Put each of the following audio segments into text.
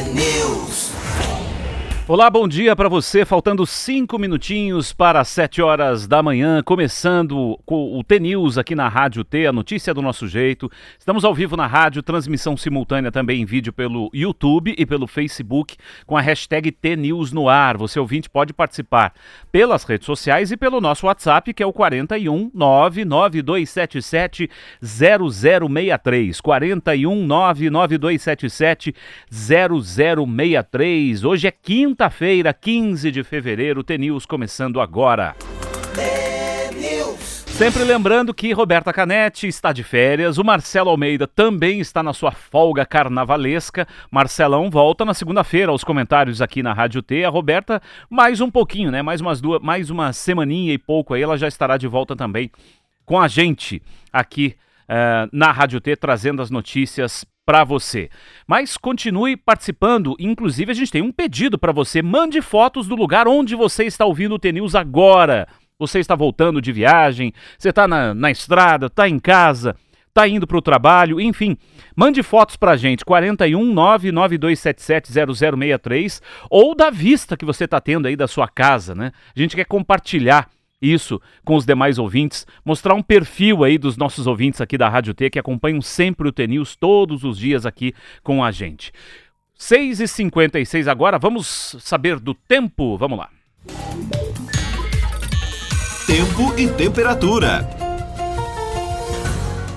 É News. Olá, bom dia para você. Faltando cinco minutinhos para sete horas da manhã, começando o T-News aqui na Rádio T, a notícia do nosso jeito. Estamos ao vivo na rádio, transmissão simultânea também em vídeo pelo YouTube e pelo Facebook, com a hashtag T-News no ar. Você ouvinte pode participar pelas redes sociais e pelo nosso WhatsApp, que é o 41 99277 0063. 41 99277 0063. Hoje é quinta quinta-feira, 15 de fevereiro, T-News começando agora. Sempre lembrando que Roberta Canetti está de férias, o Marcelo Almeida também está na sua folga carnavalesca. Marcelão volta na segunda-feira aos comentários aqui na Rádio T. A Roberta mais um pouquinho, né? Mais umas duas, mais uma semaninha e pouco aí, ela já estará de volta também com a gente aqui uh, na Rádio T, trazendo as notícias para você. Mas continue participando, inclusive a gente tem um pedido para você. Mande fotos do lugar onde você está ouvindo o T-News agora. Você está voltando de viagem, você está na, na estrada, está em casa, está indo para o trabalho, enfim. Mande fotos para a gente, 41 0063 ou da vista que você está tendo aí da sua casa, né? A gente quer compartilhar isso com os demais ouvintes, mostrar um perfil aí dos nossos ouvintes aqui da Rádio T que acompanham sempre o T-News todos os dias aqui com a gente. 6h56 agora, vamos saber do tempo? Vamos lá. Tempo e temperatura.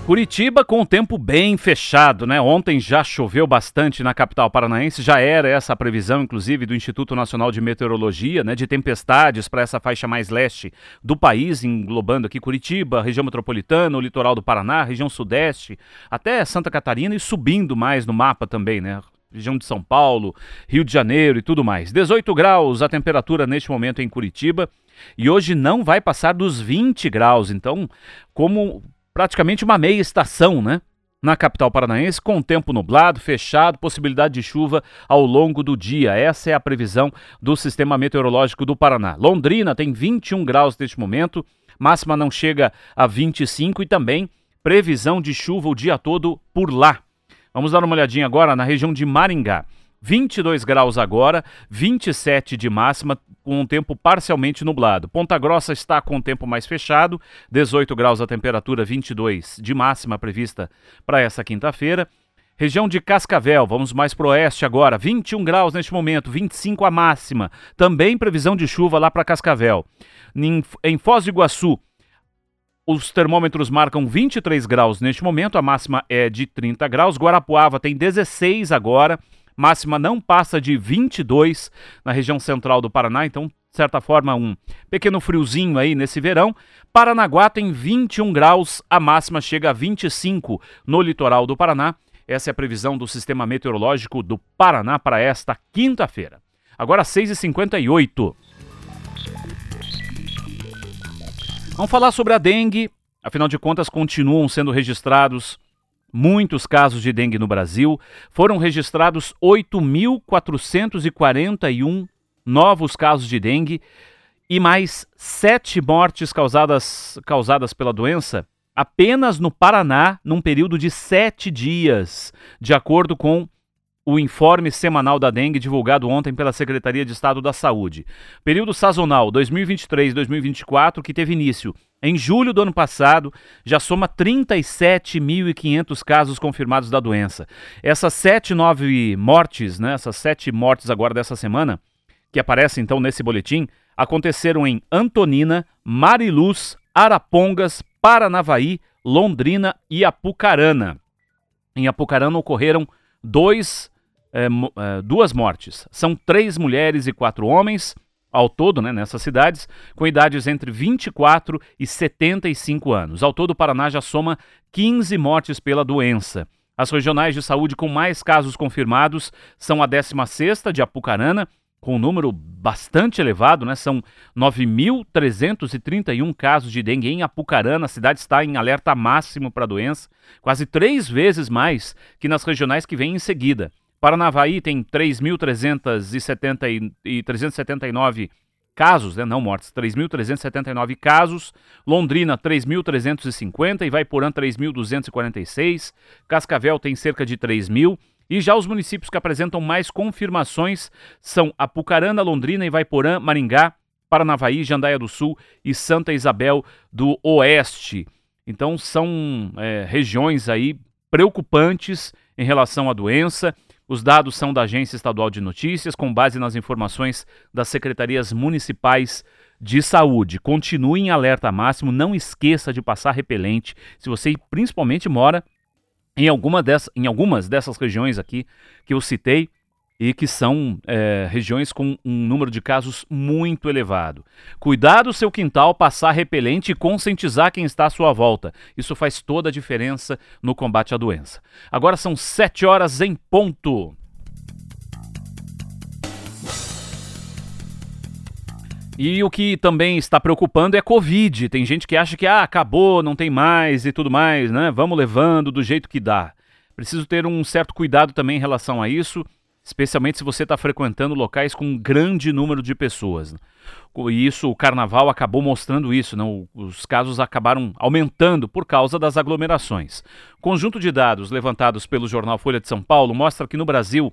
Curitiba com o tempo bem fechado, né? Ontem já choveu bastante na capital paranaense, já era essa a previsão, inclusive, do Instituto Nacional de Meteorologia, né? De tempestades para essa faixa mais leste do país, englobando aqui Curitiba, região metropolitana, o litoral do Paraná, região sudeste, até Santa Catarina e subindo mais no mapa também, né? região de São Paulo, Rio de Janeiro e tudo mais. 18 graus a temperatura neste momento em Curitiba e hoje não vai passar dos 20 graus. Então, como praticamente uma meia estação, né? Na capital paranaense, com tempo nublado, fechado, possibilidade de chuva ao longo do dia. Essa é a previsão do Sistema Meteorológico do Paraná. Londrina tem 21 graus neste momento, máxima não chega a 25 e também previsão de chuva o dia todo por lá. Vamos dar uma olhadinha agora na região de Maringá. 22 graus agora, 27 de máxima, com um tempo parcialmente nublado. Ponta Grossa está com o tempo mais fechado, 18 graus a temperatura, 22 de máxima prevista para essa quinta-feira. Região de Cascavel, vamos mais para o oeste agora, 21 graus neste momento, 25 a máxima. Também previsão de chuva lá para Cascavel. Em, em Foz do Iguaçu, os termômetros marcam 23 graus neste momento, a máxima é de 30 graus. Guarapuava tem 16 agora máxima não passa de 22 na região central do Paraná, então, de certa forma, um pequeno friozinho aí nesse verão. Paranaguá tem 21 graus, a máxima chega a 25 no litoral do Paraná. Essa é a previsão do Sistema Meteorológico do Paraná para esta quinta-feira. Agora 6h58. Vamos falar sobre a dengue. Afinal de contas, continuam sendo registrados muitos casos de dengue no Brasil. Foram registrados 8.441 novos casos de dengue e mais sete mortes causadas, causadas pela doença apenas no Paraná, num período de sete dias, de acordo com o informe semanal da dengue divulgado ontem pela Secretaria de Estado da Saúde. Período sazonal 2023-2024, que teve início em julho do ano passado, já soma 37.500 casos confirmados da doença. Essas sete, nove mortes, né, essas sete mortes agora dessa semana, que aparecem então nesse boletim, aconteceram em Antonina, Mariluz, Arapongas, Paranavaí, Londrina e Apucarana. Em Apucarana ocorreram dois é, é, duas mortes. São três mulheres e quatro homens ao todo, né, nessas cidades, com idades entre 24 e 75 anos. Ao todo, o Paraná já soma 15 mortes pela doença. As regionais de saúde com mais casos confirmados são a 16ª de Apucarana, com um número bastante elevado, né? São 9.331 casos de dengue em Apucarana. A cidade está em alerta máximo para a doença, quase três vezes mais que nas regionais que vêm em seguida. Paranavaí tem 3.379 casos, né, não mortes, 3.379 casos. Londrina, 3.350. Ivaiporã, 3.246. Cascavel tem cerca de 3.000. E já os municípios que apresentam mais confirmações são Apucarana, Londrina, Ivaiporã, Maringá, Paranavaí, Jandaia do Sul e Santa Isabel do Oeste. Então são é, regiões aí preocupantes em relação à doença. Os dados são da Agência Estadual de Notícias, com base nas informações das secretarias municipais de saúde. Continue em alerta máximo, não esqueça de passar repelente. Se você principalmente mora em, alguma dessas, em algumas dessas regiões aqui que eu citei e que são é, regiões com um número de casos muito elevado. Cuidar do seu quintal, passar repelente e conscientizar quem está à sua volta. Isso faz toda a diferença no combate à doença. Agora são sete horas em ponto. E o que também está preocupando é a Covid. Tem gente que acha que ah, acabou, não tem mais e tudo mais, né? Vamos levando do jeito que dá. Preciso ter um certo cuidado também em relação a isso, especialmente se você está frequentando locais com um grande número de pessoas. E isso, o carnaval acabou mostrando isso, não? os casos acabaram aumentando por causa das aglomerações. Conjunto de dados levantados pelo jornal Folha de São Paulo mostra que no Brasil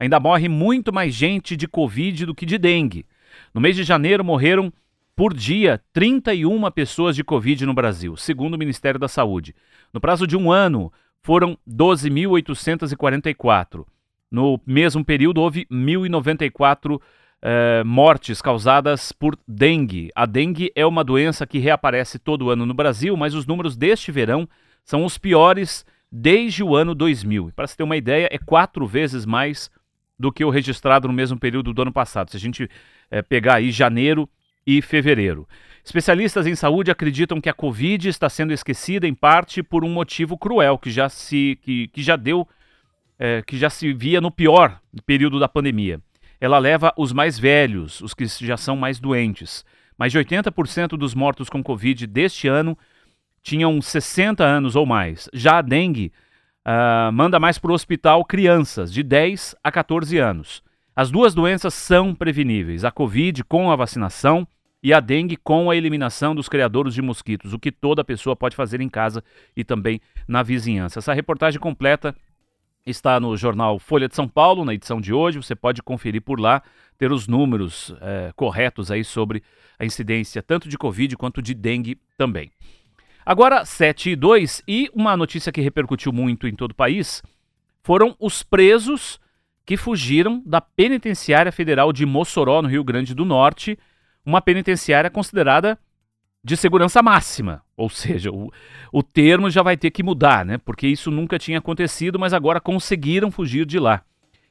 ainda morre muito mais gente de Covid do que de dengue. No mês de janeiro morreram por dia 31 pessoas de Covid no Brasil, segundo o Ministério da Saúde. No prazo de um ano, foram 12.844. No mesmo período, houve 1.094 eh, mortes causadas por dengue. A dengue é uma doença que reaparece todo ano no Brasil, mas os números deste verão são os piores desde o ano 2000. Para se ter uma ideia, é quatro vezes mais do que o registrado no mesmo período do ano passado. Se a gente é, pegar aí janeiro e fevereiro. Especialistas em saúde acreditam que a Covid está sendo esquecida em parte por um motivo cruel que já se que, que já deu é, que já se via no pior período da pandemia. Ela leva os mais velhos, os que já são mais doentes. Mais de 80% dos mortos com Covid deste ano tinham 60 anos ou mais. Já a dengue uh, manda mais para o hospital crianças de 10 a 14 anos. As duas doenças são preveníveis: a Covid com a vacinação e a dengue com a eliminação dos criadores de mosquitos, o que toda pessoa pode fazer em casa e também na vizinhança. Essa reportagem completa está no jornal Folha de São Paulo, na edição de hoje. Você pode conferir por lá, ter os números é, corretos aí sobre a incidência tanto de Covid quanto de dengue também. Agora, 7 e 2, e uma notícia que repercutiu muito em todo o país foram os presos que fugiram da Penitenciária Federal de Mossoró, no Rio Grande do Norte, uma penitenciária considerada de segurança máxima. Ou seja, o, o termo já vai ter que mudar, né? Porque isso nunca tinha acontecido, mas agora conseguiram fugir de lá.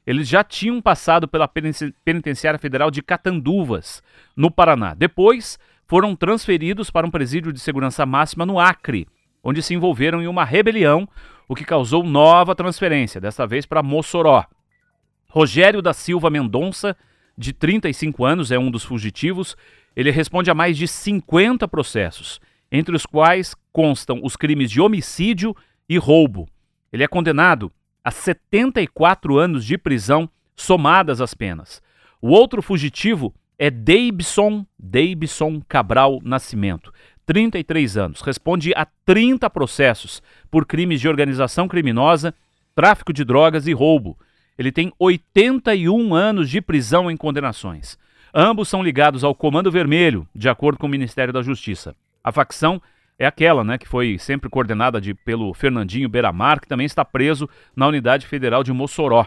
Eles já tinham passado pela Penitenciária Federal de Catanduvas, no Paraná. Depois, foram transferidos para um presídio de segurança máxima no Acre, onde se envolveram em uma rebelião, o que causou nova transferência, desta vez para Mossoró. Rogério da Silva Mendonça, de 35 anos, é um dos fugitivos. Ele responde a mais de 50 processos, entre os quais constam os crimes de homicídio e roubo. Ele é condenado a 74 anos de prisão, somadas as penas. O outro fugitivo é Davidson, Davidson Cabral Nascimento, 33 anos. Responde a 30 processos por crimes de organização criminosa, tráfico de drogas e roubo. Ele tem 81 anos de prisão em condenações. Ambos são ligados ao Comando Vermelho, de acordo com o Ministério da Justiça. A facção é aquela, né, que foi sempre coordenada de, pelo Fernandinho Beiramar, que também está preso na Unidade Federal de Mossoró.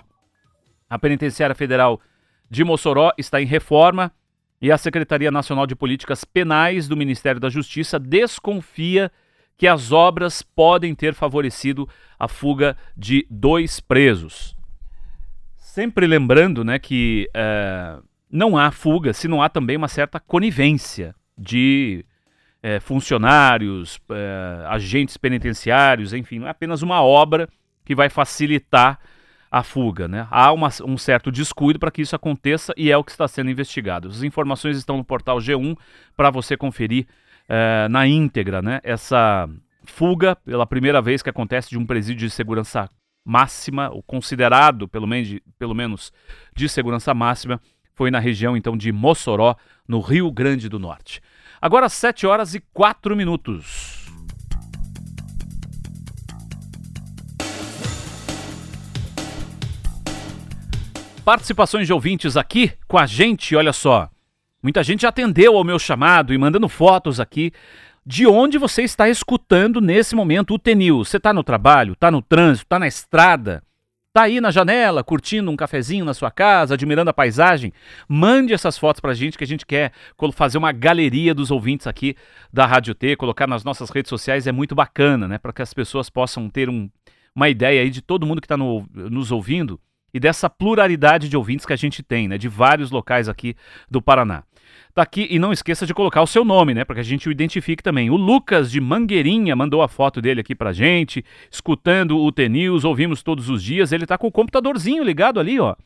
A Penitenciária Federal de Mossoró está em reforma e a Secretaria Nacional de Políticas Penais do Ministério da Justiça desconfia que as obras podem ter favorecido a fuga de dois presos. Sempre lembrando né, que é, não há fuga se não há também uma certa conivência de é, funcionários, é, agentes penitenciários, enfim, não é apenas uma obra que vai facilitar a fuga. Né? Há uma, um certo descuido para que isso aconteça e é o que está sendo investigado. As informações estão no portal G1 para você conferir na íntegra né? essa fuga, pela primeira vez que acontece de um presídio de segurança máxima, o considerado pelo menos, pelo menos de segurança máxima, foi na região então de Mossoró, no Rio Grande do Norte. Agora 7 horas e 4 minutos. participações de ouvintes aqui com a gente, olha só. Muita gente atendeu ao meu chamado e mandando fotos aqui de onde você está escutando nesse momento o Tenil. Você está no trabalho, está no trânsito, está na estrada, está aí na janela, curtindo um cafezinho na sua casa, admirando a paisagem? Mande essas fotos para a gente que a gente quer fazer uma galeria dos ouvintes aqui da Rádio T, colocar nas nossas redes sociais é muito bacana, né? Para que as pessoas possam ter um, uma ideia aí de todo mundo que está no, nos ouvindo e dessa pluralidade de ouvintes que a gente tem, né? De vários locais aqui do Paraná. Tá aqui e não esqueça de colocar o seu nome, né? Para que a gente o identifique também. O Lucas de Mangueirinha mandou a foto dele aqui pra gente, escutando o T-News, ouvimos todos os dias. Ele tá com o computadorzinho ligado ali, ó.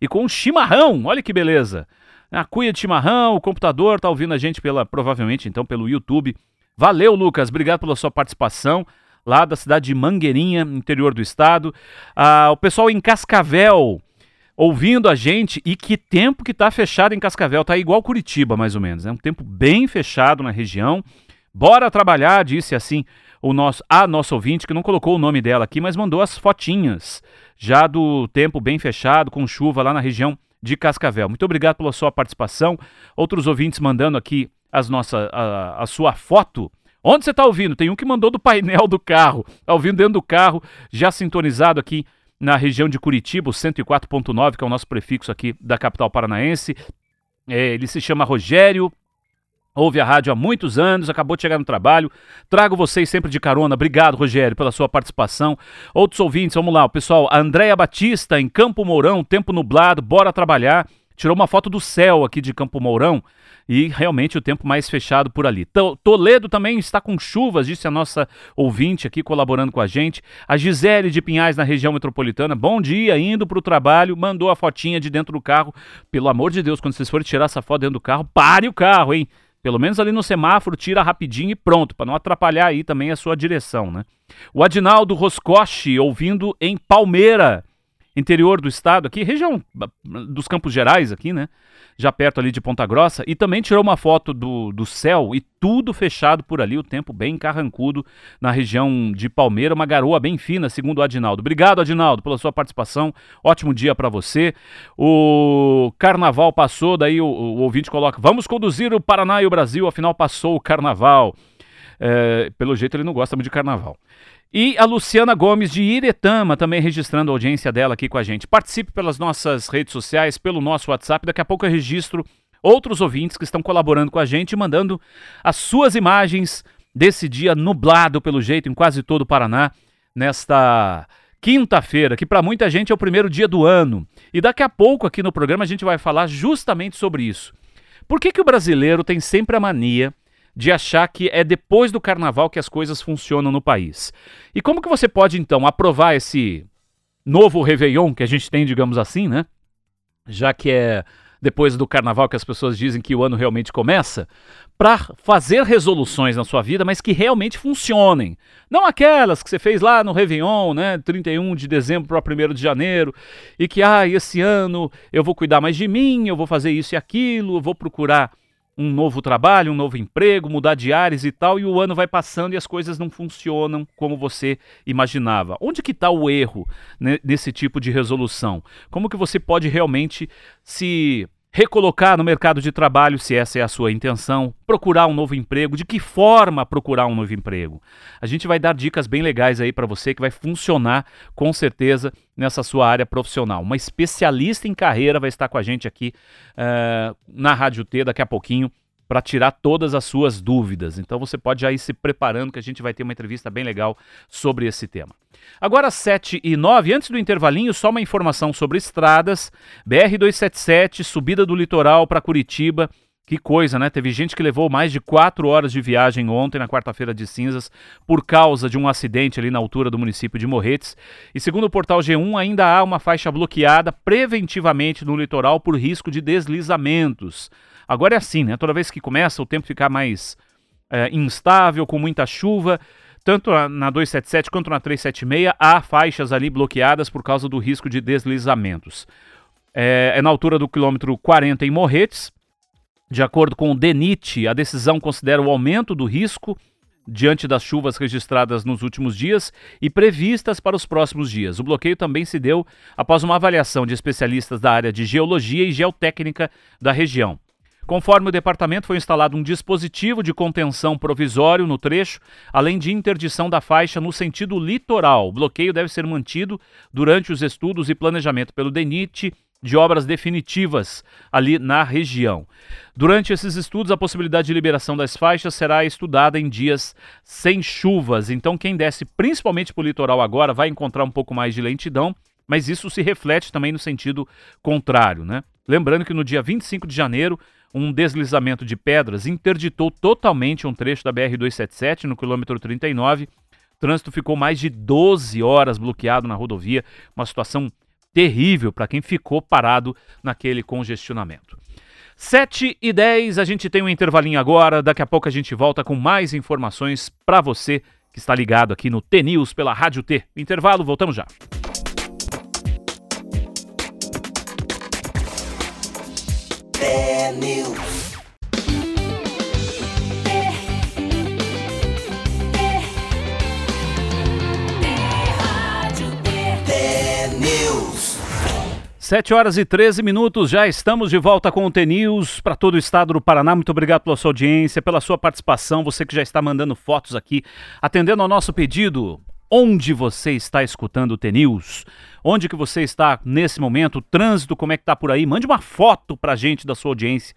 E com um chimarrão, olha que beleza. A cuia de chimarrão, o computador tá ouvindo a gente pela, provavelmente então pelo YouTube. Valeu, Lucas, obrigado pela sua participação lá da cidade de Mangueirinha, interior do estado. Ah, o pessoal em Cascavel ouvindo a gente e que tempo que tá fechado em Cascavel, tá igual Curitiba mais ou menos, é um tempo bem fechado na região. Bora trabalhar, disse assim o nosso a nosso ouvinte que não colocou o nome dela aqui, mas mandou as fotinhas já do tempo bem fechado com chuva lá na região de Cascavel. Muito obrigado pela sua participação. Outros ouvintes mandando aqui as nossa, a, a sua foto. Onde você está ouvindo? Tem um que mandou do painel do carro. Está ouvindo dentro do carro, já sintonizado aqui na região de Curitiba, o 104.9, que é o nosso prefixo aqui da capital paranaense. É, ele se chama Rogério, ouve a rádio há muitos anos, acabou de chegar no trabalho. Trago vocês sempre de carona. Obrigado, Rogério, pela sua participação. Outros ouvintes, vamos lá, o pessoal. Andréia Batista, em Campo Mourão, tempo nublado, bora trabalhar. Tirou uma foto do céu aqui de Campo Mourão e realmente o tempo mais fechado por ali. Toledo também está com chuvas, disse a nossa ouvinte aqui colaborando com a gente. A Gisele de Pinhais, na região metropolitana, bom dia, indo para o trabalho, mandou a fotinha de dentro do carro. Pelo amor de Deus, quando vocês forem tirar essa foto dentro do carro, pare o carro, hein? Pelo menos ali no semáforo, tira rapidinho e pronto, para não atrapalhar aí também a sua direção, né? O Adinaldo Roscoche, ouvindo em Palmeira, interior do estado aqui, região dos Campos Gerais aqui, né? já perto ali de Ponta Grossa, e também tirou uma foto do, do céu e tudo fechado por ali, o tempo bem carrancudo na região de Palmeira, uma garoa bem fina, segundo o Adinaldo. Obrigado, Adinaldo, pela sua participação. Ótimo dia para você. O carnaval passou, daí o, o, ouvinte coloca: vamos conduzir o Paraná e o Brasil, afinal passou o carnaval. É, pelo jeito ele não gosta muito de carnaval. E a Luciana Gomes de Iretama também registrando a audiência dela aqui com a gente. Participe pelas nossas redes sociais, pelo nosso WhatsApp. Daqui a pouco eu registro outros ouvintes que estão colaborando com a gente, mandando as suas imagens desse dia nublado, pelo jeito, em quase todo o Paraná, nesta quinta-feira, que para muita gente é o primeiro dia do ano. E daqui a pouco aqui no programa a gente vai falar justamente sobre isso. Por que, que o brasileiro tem sempre a mania de achar que é depois do carnaval que as coisas funcionam no país. E como que você pode então aprovar esse novo Réveillon que a gente tem, digamos assim, né? Já que é depois do carnaval que as pessoas dizem que o ano realmente começa, para fazer resoluções na sua vida, mas que realmente funcionem. Não aquelas que você fez lá no Réveillon, né, 31 de dezembro para 1 de janeiro, e que, ah, esse ano eu vou cuidar mais de mim, eu vou fazer isso e aquilo, eu vou procurar um novo trabalho, um novo emprego, mudar de áreas e tal, e o ano vai passando e as coisas não funcionam como você imaginava. Onde que está o erro né, nesse tipo de resolução? Como que você pode realmente se recolocar no mercado de trabalho, se essa é a sua intenção, procurar um novo emprego, de que forma procurar um novo emprego. A gente vai dar dicas bem legais aí para você que vai funcionar com certeza nessa sua área profissional. Uma especialista em carreira vai estar com a gente aqui uh, na Rádio T daqui a pouquinho para tirar todas as suas dúvidas. Então você pode já ir se preparando que a gente vai ter uma entrevista bem legal sobre esse tema. Agora 7 e 9, antes do intervalinho, só uma informação sobre estradas. BR-277, subida do litoral para Curitiba. Que coisa, né? Teve gente que levou mais de quatro horas de viagem ontem, na quarta-feira de cinzas, por causa de um acidente ali na altura do município de Morretes. E segundo o portal G1, ainda há uma faixa bloqueada preventivamente no litoral por risco de deslizamentos. Agora é assim, né? Toda vez que começa o tempo ficar mais é, instável, com muita chuva, tanto na 277 quanto na 376, há faixas ali bloqueadas por causa do risco de deslizamentos. É, é na altura do quilômetro 40 em Morretes. De acordo com o DENIT, a decisão considera o aumento do risco diante das chuvas registradas nos últimos dias e previstas para os próximos dias. O bloqueio também se deu após uma avaliação de especialistas da área de geologia e geotécnica da região. Conforme o departamento, foi instalado um dispositivo de contenção provisório no trecho, além de interdição da faixa no sentido litoral. O bloqueio deve ser mantido durante os estudos e planejamento pelo DENIT de obras definitivas ali na região. Durante esses estudos, a possibilidade de liberação das faixas será estudada em dias sem chuvas. Então, quem desce principalmente para o litoral agora vai encontrar um pouco mais de lentidão, mas isso se reflete também no sentido contrário, né? Lembrando que no dia 25 de janeiro, um deslizamento de pedras interditou totalmente um trecho da BR-277 no quilômetro 39. O trânsito ficou mais de 12 horas bloqueado na rodovia, uma situação terrível para quem ficou parado naquele congestionamento. 7 e 10, a gente tem um intervalinho agora, daqui a pouco a gente volta com mais informações para você que está ligado aqui no T-News pela Rádio T. Intervalo, voltamos já. T-News. Sete horas e 13 minutos, já estamos de volta com o T-News para todo o estado do Paraná. Muito obrigado pela sua audiência, pela sua participação, você que já está mandando fotos aqui, atendendo ao nosso pedido. Onde você está escutando o T-News? Onde que você está nesse momento? O trânsito, como é que tá por aí? Mande uma foto pra gente da sua audiência.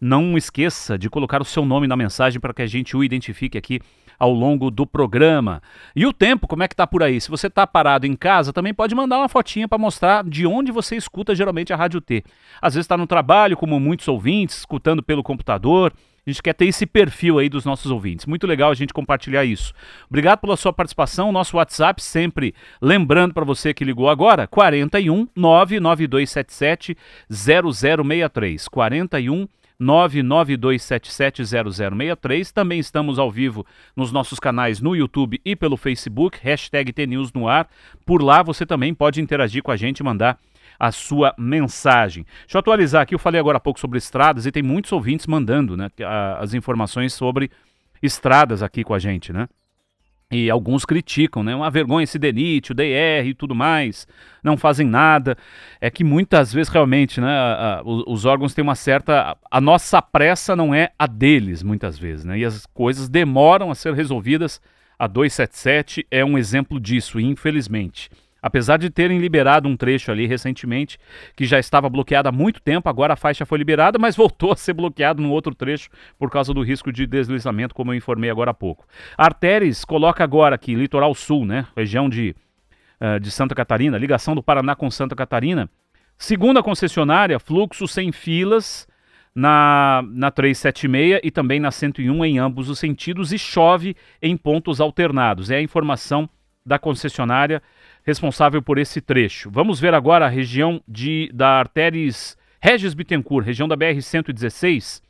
Não esqueça de colocar o seu nome na mensagem para que a gente o identifique aqui ao longo do programa. E o tempo, como é que tá por aí? Se você tá parado em casa, também pode mandar uma fotinha para mostrar de onde você escuta geralmente a Rádio T. Às vezes está no trabalho, como muitos ouvintes, escutando pelo computador. A gente quer ter esse perfil aí dos nossos ouvintes. Muito legal a gente compartilhar isso. Obrigado pela sua participação. Nosso WhatsApp, sempre lembrando para você que ligou agora, 41 99277 0063. 41 992770063. Também estamos ao vivo nos nossos canais no YouTube e pelo Facebook, hashtag TNews no ar. Por lá você também pode interagir com a gente e mandar a sua mensagem. Deixa eu atualizar aqui, eu falei agora há pouco sobre estradas e tem muitos ouvintes mandando né, as informações sobre estradas aqui com a gente, né? E alguns criticam, né? Uma vergonha esse DENIT, o DR e tudo mais, não fazem nada. É que muitas vezes realmente, né, a, a, os órgãos têm uma certa. A nossa pressa não é a deles, muitas vezes, né? E as coisas demoram a ser resolvidas. A 277 é um exemplo disso, infelizmente. Apesar de terem liberado um trecho ali recentemente, que já estava bloqueado há muito tempo, agora a faixa foi liberada, mas voltou a ser bloqueado no outro trecho por causa do risco de deslizamento, como eu informei agora há pouco. Artéries coloca agora aqui, litoral sul, né? Região de, uh, de Santa Catarina, ligação do Paraná com Santa Catarina. Segundo a concessionária, fluxo sem filas na, na 376 e também na 101 em ambos os sentidos e chove em pontos alternados. É a informação da concessionária responsável por esse trecho. Vamos ver agora a região de, da Artéries Regis Bittencourt, região da BR-116.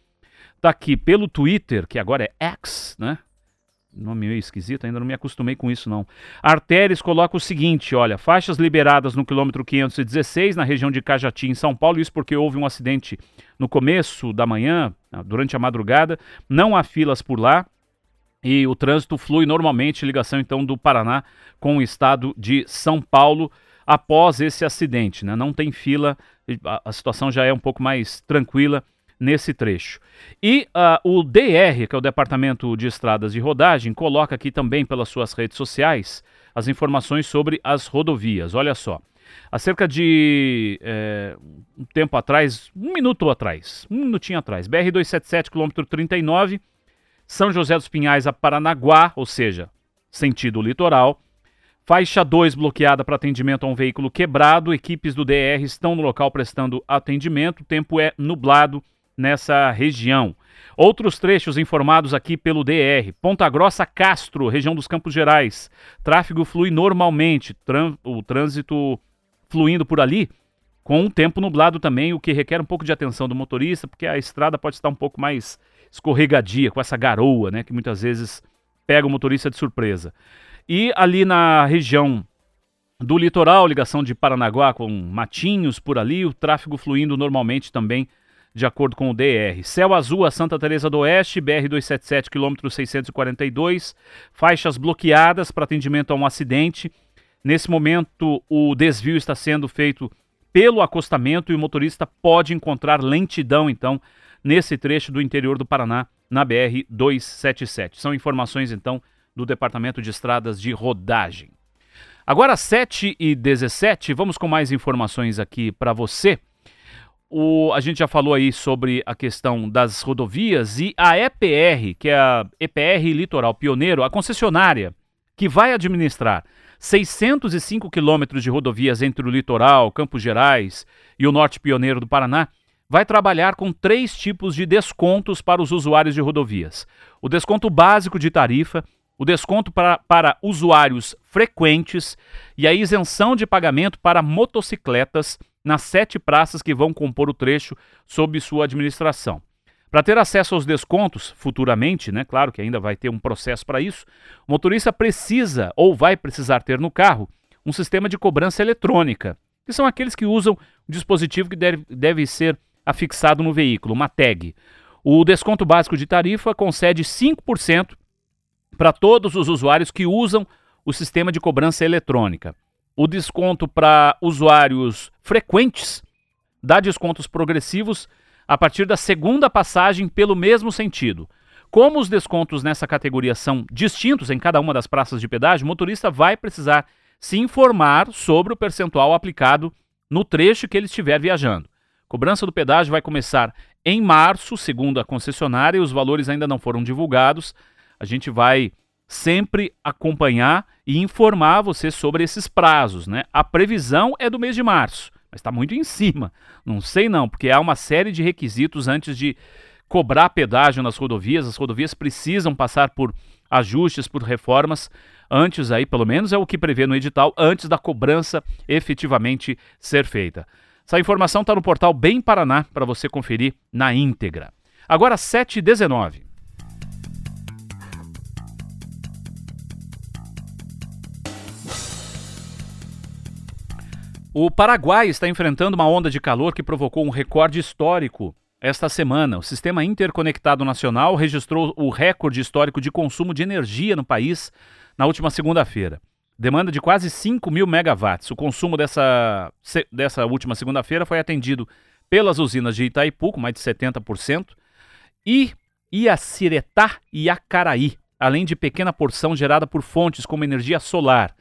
Está aqui pelo Twitter, que agora é X, né? Nome meio esquisito, ainda não me acostumei com isso não. Artéries coloca o seguinte, olha, faixas liberadas no quilômetro 516 na região de Cajati, em São Paulo, isso porque houve um acidente no começo da manhã, durante a madrugada, não há filas por lá, e o trânsito flui normalmente, ligação então do Paraná com o estado de São Paulo após esse acidente. Né? Não tem fila, a, situação já é um pouco mais tranquila nesse trecho. E uh, o DR, que é o Departamento de Estradas de Rodagem, coloca aqui também pelas suas redes sociais as informações sobre as rodovias. Olha só. Há cerca de é, um tempo atrás, um minuto atrás, um minutinho atrás, BR-277, quilômetro 39, são José dos Pinhais a Paranaguá, ou seja, sentido litoral. Faixa 2 bloqueada para atendimento a um veículo quebrado. Equipes do DR estão no local prestando atendimento. O tempo é nublado nessa região. Outros trechos informados aqui pelo DR. Ponta Grossa Castro, região dos Campos Gerais. Tráfego flui normalmente. o trânsito fluindo por ali com o tempo nublado também, o que requer um pouco de atenção do motorista, porque a estrada pode estar um pouco mais escorregadia, com essa garoa, né, que muitas vezes pega o motorista de surpresa. E ali na região do litoral, ligação de Paranaguá com Matinhos por ali, o tráfego fluindo normalmente também de acordo com o DR. Céu azul a Santa Teresa do Oeste, BR 277, quilômetro 642, faixas bloqueadas para atendimento a um acidente. Nesse momento, o desvio está sendo feito pelo acostamento e o motorista pode encontrar lentidão, então, nesse trecho do interior do Paraná, na BR 277. São informações, então, do Departamento de Estradas de Rodagem. Agora, 7 e 17, vamos com mais informações aqui para você. O, a gente já falou aí sobre a questão das rodovias e a EPR, que é a EPR Litoral Pioneiro, a concessionária que vai administrar 605 quilômetros de rodovias entre o litoral, Campos Gerais e o norte pioneiro do Paraná, vai trabalhar com três tipos de descontos para os usuários de rodovias: o desconto básico de tarifa, o desconto para, para usuários frequentes e a isenção de pagamento para motocicletas nas sete praças que vão compor o trecho sob sua administração. Para ter acesso aos descontos futuramente, né, claro que ainda vai ter um processo para isso, o motorista precisa ou vai precisar ter no carro um sistema de cobrança eletrônica, que são aqueles que usam um dispositivo que deve, deve ser afixado no veículo, uma tag. O desconto básico de tarifa concede 5% para todos os usuários que usam o sistema de cobrança eletrônica. O desconto para usuários frequentes dá descontos progressivos a partir da segunda passagem pelo mesmo sentido. Como os descontos nessa categoria são distintos em cada uma das praças de pedágio, o motorista vai precisar se informar sobre o percentual aplicado no trecho que ele estiver viajando. Cobrança do pedágio vai começar em março, segundo a concessionária, e os valores ainda não foram divulgados. A gente vai sempre acompanhar e informar você sobre esses prazos, né? A previsão é do mês de março, mas está muito em cima. Não sei não, porque há uma série de requisitos antes de cobrar pedágio nas rodovias. As rodovias precisam passar por ajustes, por reformas antes aí, pelo menos é o que prevê no edital, antes da cobrança efetivamente ser feita. Essa informação está no portal Bem Paraná para você conferir na íntegra. Agora 7h19. O Paraguai está enfrentando uma onda de calor que provocou um recorde histórico esta semana. O Sistema Interconectado Nacional registrou o recorde histórico de consumo de energia no país na última segunda-feira. Demanda de quase 5 mil megawatts. O consumo dessa, dessa última segunda-feira foi atendido pelas usinas de Itaipu, com mais de 70%, e Iaciretá e Acaraí, além de pequena porção gerada por fontes como energia solar.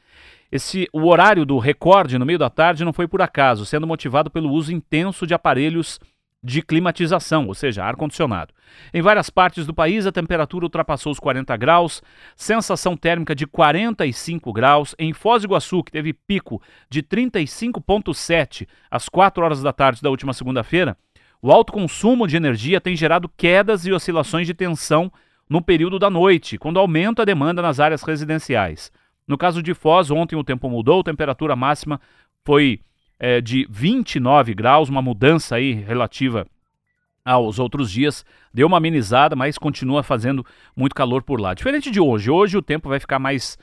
Esse, o horário do recorde no meio da tarde não foi por acaso, sendo motivado pelo uso intenso de aparelhos de climatização, ou seja, ar-condicionado. Em várias partes do país, a temperatura ultrapassou os 40 graus, sensação térmica de 45 graus. Em Foz do Iguaçu, que teve pico de 35,7 às 4 horas da tarde da última segunda-feira, o alto consumo de energia tem gerado quedas e oscilações de tensão no período da noite, quando aumenta a demanda nas áreas residenciais. No caso de Foz, ontem o tempo mudou, a temperatura máxima foi é, de 29 graus, uma mudança aí relativa aos outros dias. Deu uma amenizada, mas continua fazendo muito calor por lá. Diferente de hoje, hoje o tempo vai ficar mais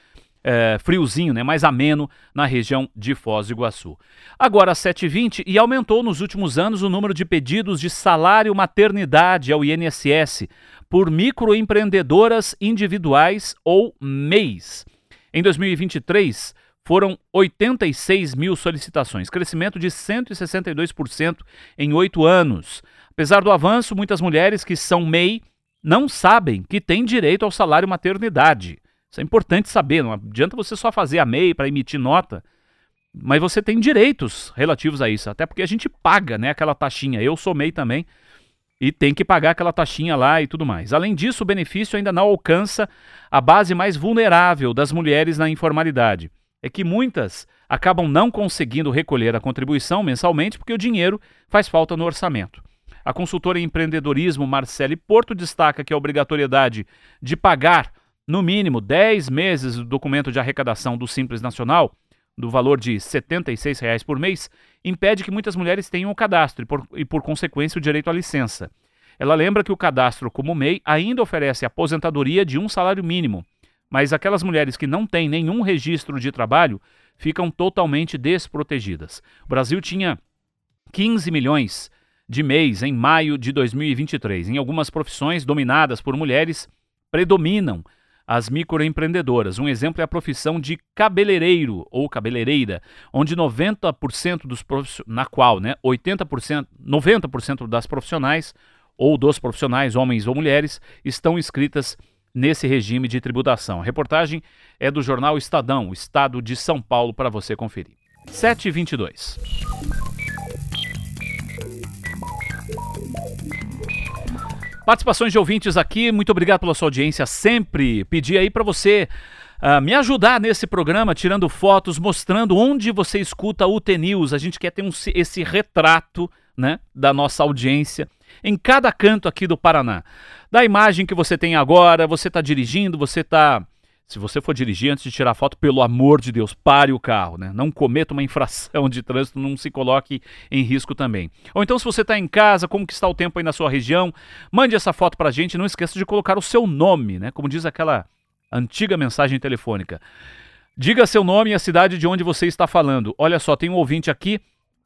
é, friozinho, né, mais ameno na região de Foz do Iguaçu. Agora 7h20 e aumentou nos últimos anos o número de pedidos de salário maternidade ao INSS por microempreendedoras individuais ou MEIs. Em 2023, foram 86 mil solicitações, crescimento de 162% em oito anos. Apesar do avanço, muitas mulheres que são MEI não sabem que têm direito ao salário maternidade. Isso é importante saber, não adianta você só fazer a MEI para emitir nota, mas você tem direitos relativos a isso, até porque a gente paga né, aquela taxinha. Eu sou MEI também, e tem que pagar aquela taxinha lá e tudo mais. Além disso, o benefício ainda não alcança a base mais vulnerável das mulheres na informalidade. É que muitas acabam não conseguindo recolher a contribuição mensalmente porque o dinheiro faz falta no orçamento. A consultora em empreendedorismo Marcele Porto destaca que a obrigatoriedade de pagar no mínimo 10 meses do documento de arrecadação do Simples Nacional do valor de 76 reais por mês, impede que muitas mulheres tenham o cadastro e por, e, por consequência, o direito à licença. Ela lembra que o cadastro como MEI ainda oferece aposentadoria de um salário mínimo, mas aquelas mulheres que não têm nenhum registro de trabalho ficam totalmente desprotegidas. O Brasil tinha 15 milhões de mês em maio de 2023. Em algumas profissões dominadas por mulheres, predominam as microempreendedoras. Um exemplo é a profissão de cabeleireiro ou cabeleireira, onde 90% dos na qual, né, 80%, 90% das profissionais ou dos profissionais, homens ou mulheres, estão inscritas nesse regime de tributação. A reportagem é do jornal Estadão, Estado de São Paulo, para você conferir. 722. Participações de ouvintes aqui, muito obrigado pela sua audiência sempre. Pedi aí para você uh, me ajudar nesse programa, tirando fotos, mostrando onde você escuta o T-News. A gente quer ter um, esse retrato né, da nossa audiência em cada canto aqui do Paraná. Da imagem que você tem agora, você está dirigindo, você está se você for dirigir antes de tirar foto, pelo amor de Deus, pare o carro, né? Não cometa uma infração de trânsito, não se coloque em risco também. Ou então, se você está em casa, como que está o tempo aí na sua região, mande essa foto para a gente. Não esqueça de colocar o seu nome, né? Como diz aquela antiga mensagem telefônica. Diga seu nome e a cidade de onde você está falando. Olha só, tem um ouvinte aqui,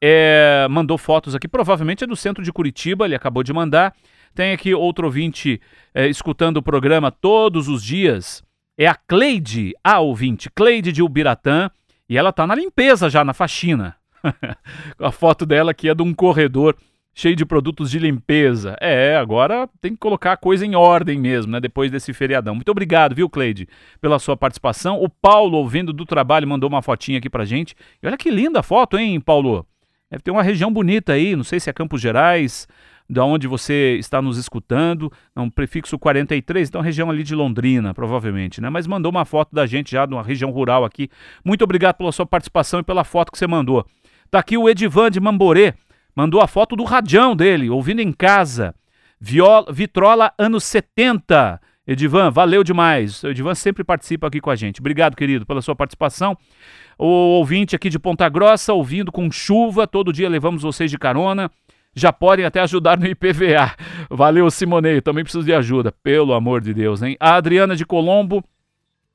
é, mandou fotos aqui, provavelmente é do centro de Curitiba, ele acabou de mandar. Tem aqui outro ouvinte é, escutando o programa todos os dias é a Cleide, a ouvinte, Cleide de Ubiratã, e ela tá na limpeza já, na faxina. a foto dela aqui é de um corredor cheio de produtos de limpeza. É, agora tem que colocar a coisa em ordem mesmo, né? Depois desse feriadão. Muito obrigado, viu, Cleide, pela sua participação. O Paulo, ouvindo do trabalho, mandou uma fotinha aqui pra gente. E olha que linda a foto, hein, Paulo? Deve ter uma região bonita aí, não sei se é Campos Gerais, da onde você está nos escutando, é um prefixo 43, então região ali de Londrina, provavelmente, né? Mas mandou uma foto da gente já de uma região rural aqui. Muito obrigado pela sua participação e pela foto que você mandou. Tá aqui o Edivan de Mamborê, mandou a foto do radião dele, ouvindo em casa. Viola, Vitrola anos 70. Edivan, valeu demais. O Edivan sempre participa aqui com a gente. Obrigado, querido, pela sua participação. O ouvinte aqui de Ponta Grossa, ouvindo com chuva, todo dia levamos vocês de carona já podem até ajudar no IPVA. Valeu, Simonei, também preciso de ajuda, pelo amor de Deus, hein? A Adriana de Colombo,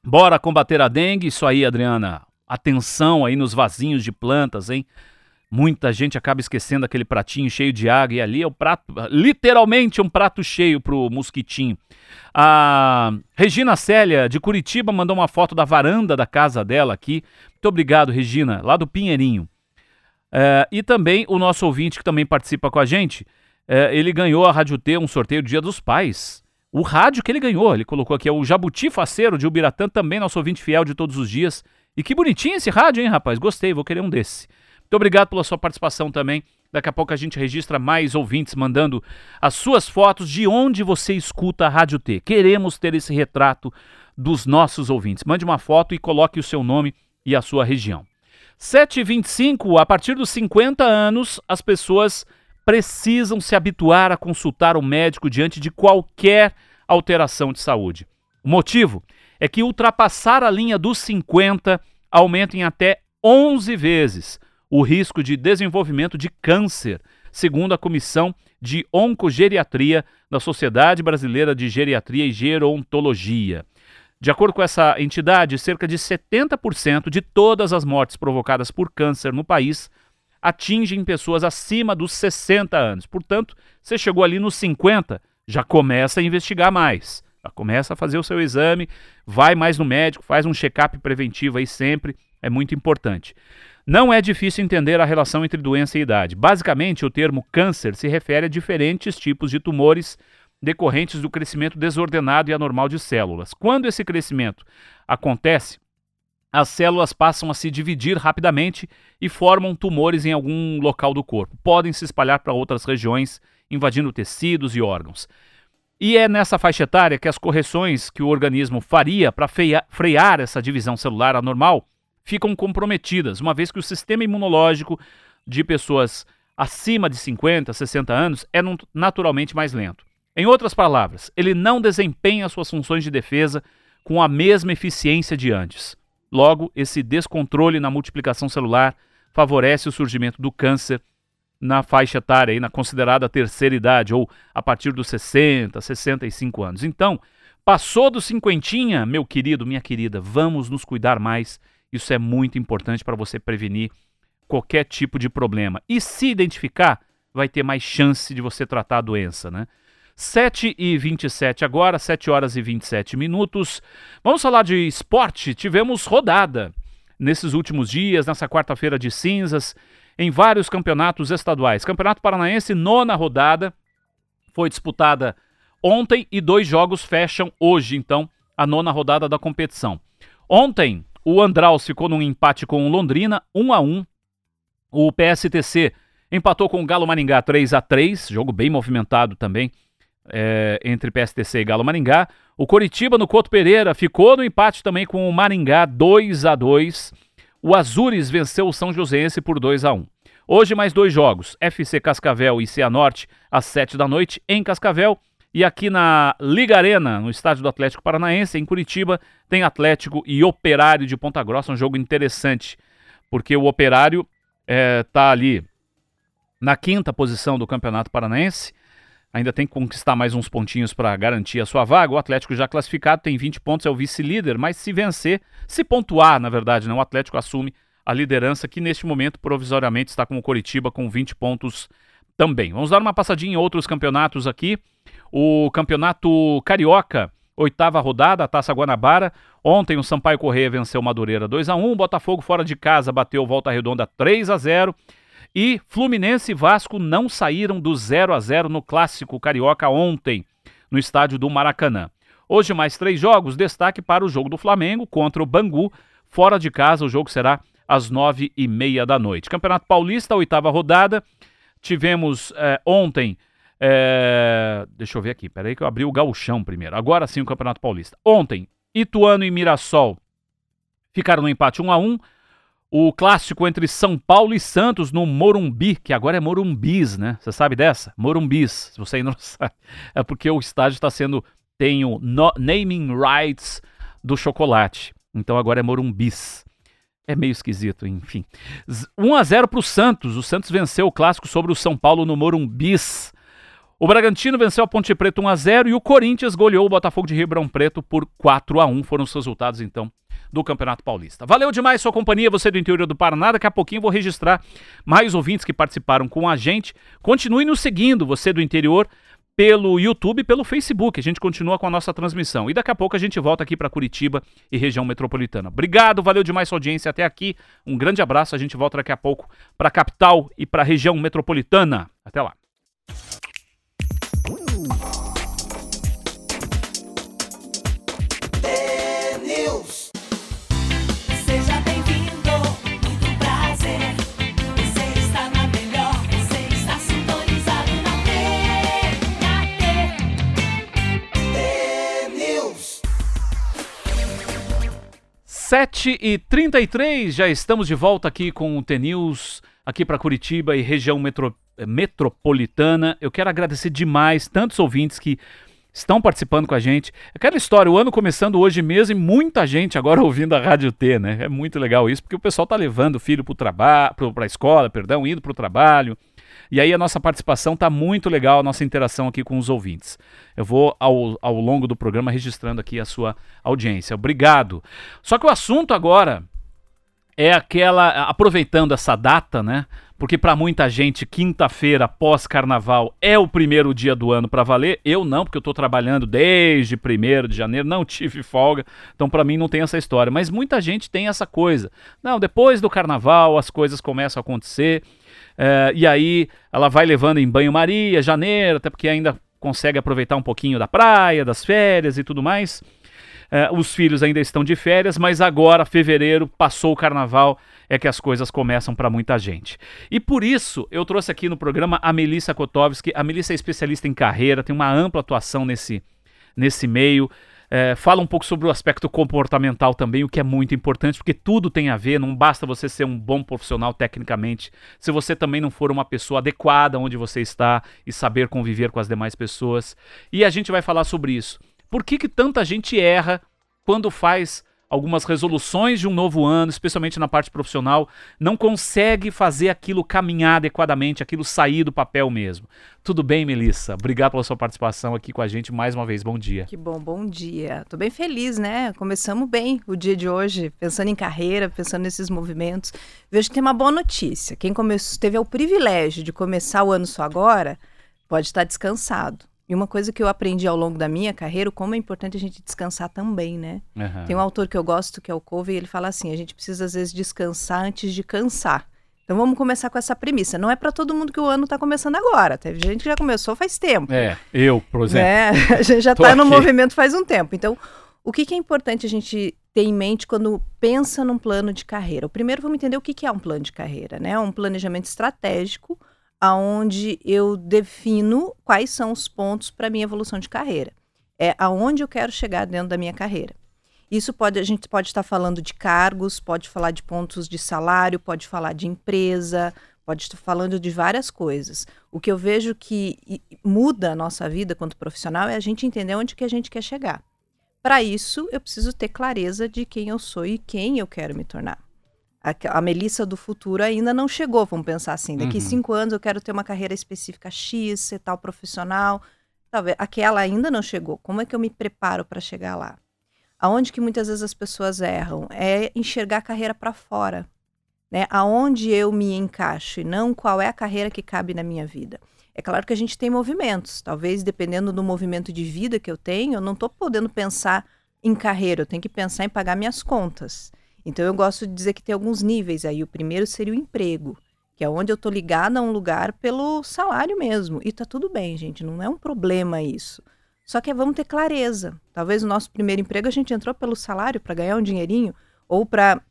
bora combater a dengue. Isso aí, Adriana. Atenção aí nos vasinhos de plantas, hein? Muita gente acaba esquecendo aquele pratinho cheio de água e ali é o prato, literalmente um prato cheio pro mosquitinho. A Regina Célia de Curitiba mandou uma foto da varanda da casa dela aqui. Muito obrigado, Regina, lá do Pinheirinho. É, e também o nosso ouvinte que também participa com a gente, é, ele ganhou a Rádio T, um sorteio do Dia dos Pais. O rádio que ele ganhou, ele colocou aqui, é o Jabuti Faceiro de Ubiratã, também nosso ouvinte fiel de todos os dias. E que bonitinho esse rádio, hein, rapaz? Gostei, vou querer um desse. Muito obrigado pela sua participação também. Daqui a pouco a gente registra mais ouvintes mandando as suas fotos de onde você escuta a Rádio T. Queremos ter esse retrato dos nossos ouvintes. Mande uma foto e coloque o seu nome e a sua região. 725, a partir dos 50 anos, as pessoas precisam se habituar a consultar o médico diante de qualquer alteração de saúde. O motivo é que ultrapassar a linha dos 50 aumenta em até 11 vezes o risco de desenvolvimento de câncer, segundo a Comissão de Oncogeriatria da Sociedade Brasileira de Geriatria e Gerontologia. De acordo com essa entidade, cerca de 70% de todas as mortes provocadas por câncer no país atingem pessoas acima dos 60 anos. Portanto, você chegou ali nos 50, já começa a investigar mais. Já começa a fazer o seu exame, vai mais no médico, faz um check-up preventivo aí sempre, é muito importante. Não é difícil entender a relação entre doença e idade. Basicamente, o termo câncer se refere a diferentes tipos de tumores decorrentes do crescimento desordenado e anormal de células. Quando esse crescimento acontece, as células passam a se dividir rapidamente e formam tumores em algum local do corpo. Podem se espalhar para outras regiões, invadindo tecidos e órgãos. E é nessa faixa etária que as correções que o organismo faria para frear essa divisão celular anormal ficam comprometidas, uma vez que o sistema imunológico de pessoas acima de 50, 60 anos é naturalmente mais lento. Em outras palavras, ele não desempenha suas funções de defesa com a mesma eficiência de antes. Logo, esse descontrole na multiplicação celular favorece o surgimento do câncer na faixa etária, na considerada terceira idade, ou a partir dos 60, 65 anos. Então, passou dos cinquentinha, meu querido, minha querida, vamos nos cuidar mais. Isso é muito importante para você prevenir qualquer tipo de problema. E se identificar, vai ter mais chance de você tratar a doença, né? 7 e 27 agora, 7 horas e 27 minutos. Vamos falar de esporte. Tivemos rodada nesses últimos dias, nessa quarta-feira de cinzas, em vários campeonatos estaduais. Campeonato Paranaense, nona rodada, foi disputada ontem e dois jogos fecham hoje, então, a nona rodada da competição. Ontem, o Andraus ficou num empate com o Londrina, 1 a 1 O PSTC empatou com o Galo Maringá 3 a 3 jogo bem movimentado também é, entre PSTC e Galo Maringá. O Coritiba no Couto Pereira ficou no empate também com o Maringá 2 a 2 O Azures venceu o São Joséense por 2 a 1 Hoje mais dois jogos, FC Cascavel e Cianorte às 7 da noite em Cascavel. E aqui na Liga Arena, no estádio do Atlético Paranaense, em Curitiba, tem Atlético e Operário de Ponta Grossa, um jogo interessante, porque o Operário está é, ali na quinta posição do Campeonato Paranaense ainda tem que conquistar mais uns pontinhos para garantir a sua vaga. O Atlético já classificado tem 20 pontos, é o vice-líder, mas se vencer, se pontuar, na verdade, né, o Atlético assume a liderança, que neste momento provisoriamente está com o Coritiba com 20 pontos também. Vamos dar uma passadinha em outros campeonatos aqui. O Campeonato Carioca, oitava rodada, a Taça Guanabara. Ontem o Sampaio Correia venceu Madureira 2 a 1 Botafogo fora de casa bateu Volta Redonda 3 a 0 e Fluminense e Vasco não saíram do 0 a 0 no clássico carioca ontem, no estádio do Maracanã. Hoje, mais três jogos. Destaque para o jogo do Flamengo contra o Bangu. Fora de casa, o jogo será às nove e meia da noite. Campeonato Paulista, oitava rodada. Tivemos é, ontem. É, deixa eu ver aqui, peraí que eu abri o gauchão primeiro. Agora sim o Campeonato Paulista. Ontem, Ituano e Mirassol ficaram no empate 1 a 1 o clássico entre São Paulo e Santos no Morumbi, que agora é Morumbis, né? Você sabe dessa? Morumbis, se você ainda não sabe. É porque o estádio está sendo. tem o naming rights do chocolate. Então agora é Morumbis. É meio esquisito, enfim. 1 a 0 para o Santos. O Santos venceu o clássico sobre o São Paulo no Morumbis. O Bragantino venceu a Ponte Preta 1 a 0 e o Corinthians goleou o Botafogo de Ribeirão Preto por 4 a 1. Foram os resultados então do Campeonato Paulista. Valeu demais sua companhia, você do interior do Paraná. Daqui a pouquinho vou registrar mais ouvintes que participaram com a gente. Continue nos seguindo, você do interior, pelo YouTube e pelo Facebook. A gente continua com a nossa transmissão. E daqui a pouco a gente volta aqui para Curitiba e região metropolitana. Obrigado, valeu demais sua audiência até aqui. Um grande abraço. A gente volta daqui a pouco para a capital e para a região metropolitana. Até lá. Sete e trinta e três, já estamos de volta aqui com o TNews, aqui para Curitiba e região metro, metropolitana. Eu quero agradecer demais tantos ouvintes que estão participando com a gente. Aquela história, o ano começando hoje mesmo e muita gente agora ouvindo a Rádio T, né? É muito legal isso, porque o pessoal tá levando o filho para a escola, perdão, indo para o trabalho. E aí a nossa participação tá muito legal, a nossa interação aqui com os ouvintes. Eu vou ao, ao longo do programa registrando aqui a sua audiência. Obrigado. Só que o assunto agora é aquela aproveitando essa data, né? Porque para muita gente quinta-feira pós carnaval é o primeiro dia do ano para valer. Eu não, porque eu estou trabalhando desde 1 de janeiro, não tive folga. Então para mim não tem essa história, mas muita gente tem essa coisa. Não, depois do carnaval as coisas começam a acontecer. É, e aí ela vai levando em banho-maria, janeiro, até porque ainda consegue aproveitar um pouquinho da praia, das férias e tudo mais. É, os filhos ainda estão de férias, mas agora, fevereiro, passou o carnaval, é que as coisas começam para muita gente. E por isso eu trouxe aqui no programa a Melissa Kotovski. A Melissa é especialista em carreira, tem uma ampla atuação nesse, nesse meio. É, fala um pouco sobre o aspecto comportamental também, o que é muito importante, porque tudo tem a ver, não basta você ser um bom profissional tecnicamente, se você também não for uma pessoa adequada onde você está e saber conviver com as demais pessoas. E a gente vai falar sobre isso. Por que, que tanta gente erra quando faz algumas resoluções de um novo ano, especialmente na parte profissional, não consegue fazer aquilo caminhar adequadamente, aquilo sair do papel mesmo. Tudo bem, Melissa? Obrigado pela sua participação aqui com a gente mais uma vez. Bom dia. Que bom, bom dia. Tô bem feliz, né? Começamos bem o dia de hoje, pensando em carreira, pensando nesses movimentos. Vejo que tem uma boa notícia. Quem começou, teve o privilégio de começar o ano só agora, pode estar descansado. E uma coisa que eu aprendi ao longo da minha carreira, como é importante a gente descansar também, né? Uhum. Tem um autor que eu gosto, que é o Covey, e ele fala assim: a gente precisa às vezes descansar antes de cansar. Então vamos começar com essa premissa. Não é para todo mundo que o ano está começando agora. Teve gente que já começou faz tempo. É, eu, por exemplo. Né? A gente já está no movimento faz um tempo. Então, o que, que, é importante a gente ter em mente quando pensa num plano de carreira? O primeiro, vamos entender o que, que é um plano de carreira, né? Um planejamento estratégico aonde eu defino quais são os pontos para minha evolução de carreira. É aonde eu quero chegar dentro da minha carreira. Isso pode a gente pode estar falando de cargos, pode falar de pontos de salário, pode falar de empresa, pode estar falando de várias coisas. O que eu vejo que muda a nossa vida quanto profissional é a gente entender onde que a gente quer chegar. Para isso, eu preciso ter clareza de quem eu sou e quem eu quero me tornar a, a Melissa do futuro ainda não chegou, vamos pensar assim. Daqui uhum. cinco anos eu quero ter uma carreira específica X, ser tal profissional. Talvez aquela ainda não chegou. Como é que eu me preparo para chegar lá? Aonde que muitas vezes as pessoas erram é enxergar a carreira para fora, né? Aonde eu me encaixo e não qual é a carreira que cabe na minha vida. É claro que a gente tem movimentos. Talvez dependendo do movimento de vida que eu tenho, eu não estou podendo pensar em carreira. Eu tenho que pensar em pagar minhas contas. Então eu gosto de dizer que tem alguns níveis aí. O primeiro seria o emprego, que é onde eu estou ligada a um lugar pelo salário mesmo. E tá tudo bem, gente, não é um problema isso. Só que vamos ter clareza. Talvez o nosso primeiro emprego a gente entrou pelo salário para ganhar um dinheirinho ou para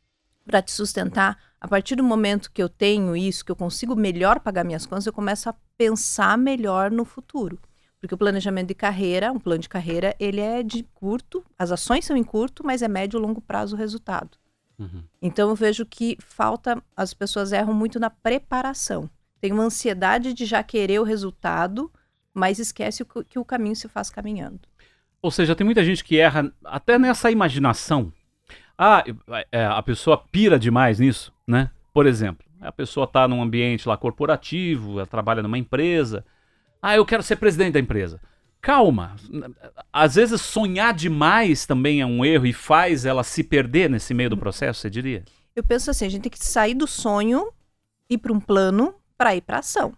para te sustentar. A partir do momento que eu tenho isso, que eu consigo melhor pagar minhas contas, eu começo a pensar melhor no futuro. Porque o planejamento de carreira, um plano de carreira, ele é de curto, as ações são em curto, mas é médio e longo prazo o resultado. Uhum. Então eu vejo que falta, as pessoas erram muito na preparação. Tem uma ansiedade de já querer o resultado, mas esquece que o caminho se faz caminhando. Ou seja, tem muita gente que erra até nessa imaginação. Ah, é, a pessoa pira demais nisso, né? Por exemplo, a pessoa está num ambiente lá corporativo, ela trabalha numa empresa. Ah, eu quero ser presidente da empresa calma. Às vezes sonhar demais também é um erro e faz ela se perder nesse meio do processo, você diria? Eu penso assim, a gente tem que sair do sonho, ir para um plano para ir para ação.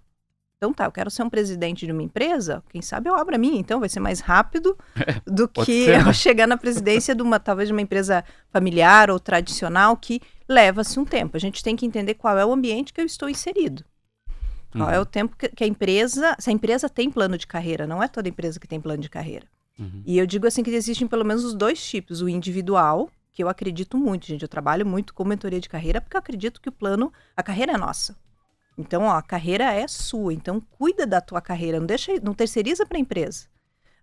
Então tá, eu quero ser um presidente de uma empresa, quem sabe eu abro a minha, então vai ser mais rápido do que ser, né? eu chegar na presidência de uma talvez de uma empresa familiar ou tradicional que leva-se um tempo. A gente tem que entender qual é o ambiente que eu estou inserido. Qual uhum. é o tempo que, que, a empresa. Se a empresa tem plano de carreira, não é toda empresa que tem plano de carreira. Uhum. E eu digo assim que existem pelo menos os dois tipos: o individual, que eu acredito muito, gente. Eu trabalho muito com mentoria de carreira, porque eu acredito que o plano, a carreira é nossa. Então, ó, a carreira é sua. Então, cuida da tua carreira, não deixa, não terceiriza para a empresa.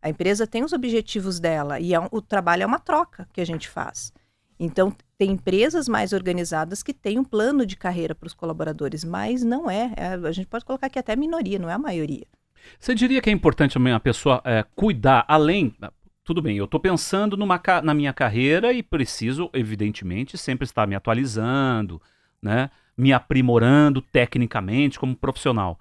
A empresa tem os objetivos dela e é um, o trabalho é uma troca que a gente faz. Então, tem empresas mais organizadas que têm um plano de carreira para os colaboradores, mas não é, é, A gente pode colocar que até minoria, não é a maioria. Você diria que é importante também a pessoa é, cuidar além. Tudo bem, eu estou pensando numa, na minha carreira e preciso, evidentemente, sempre estar me atualizando, né? me aprimorando tecnicamente como profissional.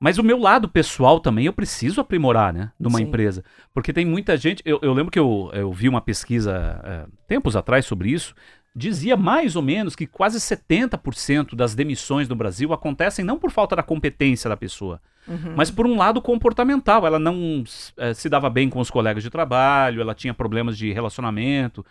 Mas o meu lado pessoal também eu preciso aprimorar, né? Numa Sim. empresa. Porque tem muita gente. Eu, eu lembro que eu, eu vi uma pesquisa é, tempos atrás sobre isso. Dizia mais ou menos que quase 70% das demissões no Brasil acontecem não por falta da competência da pessoa, uhum. mas por um lado comportamental. Ela não é, se dava bem com os colegas de trabalho, ela tinha problemas de relacionamento.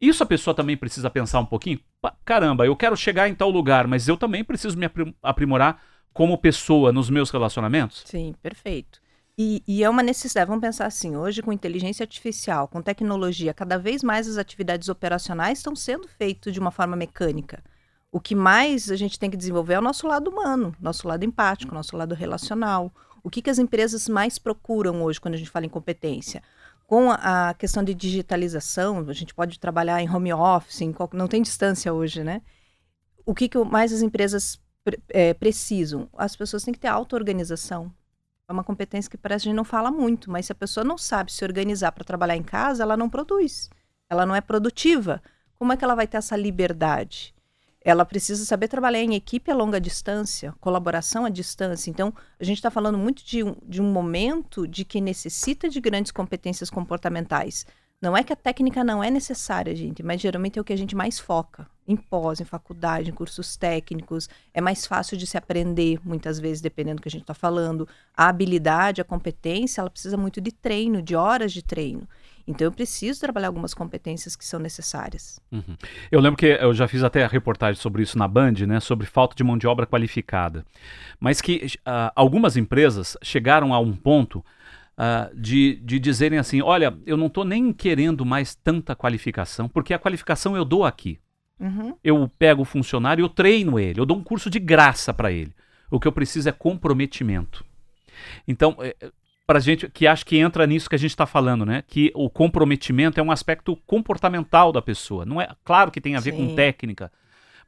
Isso a pessoa também precisa pensar um pouquinho. Caramba, eu quero chegar em tal lugar, mas eu também preciso me aprimorar como pessoa nos meus relacionamentos? Sim, perfeito. E, e, é uma necessidade, vamos pensar assim, hoje com inteligência artificial, com tecnologia, cada vez mais as atividades operacionais estão sendo feitas de uma forma mecânica. O que mais a gente tem que desenvolver é o nosso lado humano, nosso lado empático, nosso lado relacional. O que, que as empresas mais procuram hoje quando a gente fala em competência? Com a, a questão de digitalização, a gente pode trabalhar em home office, em qual, não tem distância hoje, né? O que, que mais as empresas é, precisam. As pessoas têm que ter auto-organização. É uma competência que parece que a gente não fala muito, mas se a pessoa não sabe se organizar para trabalhar em casa, ela não produz. Ela não é produtiva. como é que ela vai ter essa liberdade? Ela precisa saber trabalhar em equipe a longa distância, colaboração à distância. Então, a gente está falando muito de um, de um momento de que necessita de grandes competências comportamentais. Não é que a técnica não é necessária, gente, mas geralmente é o que a gente mais foca. Em pós, em faculdade, em cursos técnicos. É mais fácil de se aprender, muitas vezes, dependendo do que a gente está falando. A habilidade, a competência, ela precisa muito de treino, de horas de treino. Então eu preciso trabalhar algumas competências que são necessárias. Uhum. Eu lembro que eu já fiz até a reportagem sobre isso na Band, né, sobre falta de mão de obra qualificada. Mas que uh, algumas empresas chegaram a um ponto Uh, de, de dizerem assim: olha, eu não estou nem querendo mais tanta qualificação, porque a qualificação eu dou aqui. Uhum. Eu pego o funcionário, eu treino ele, eu dou um curso de graça para ele. O que eu preciso é comprometimento. Então, é, para gente que acha que entra nisso que a gente está falando, né? Que o comprometimento é um aspecto comportamental da pessoa. Não é claro que tem a ver Sim. com técnica,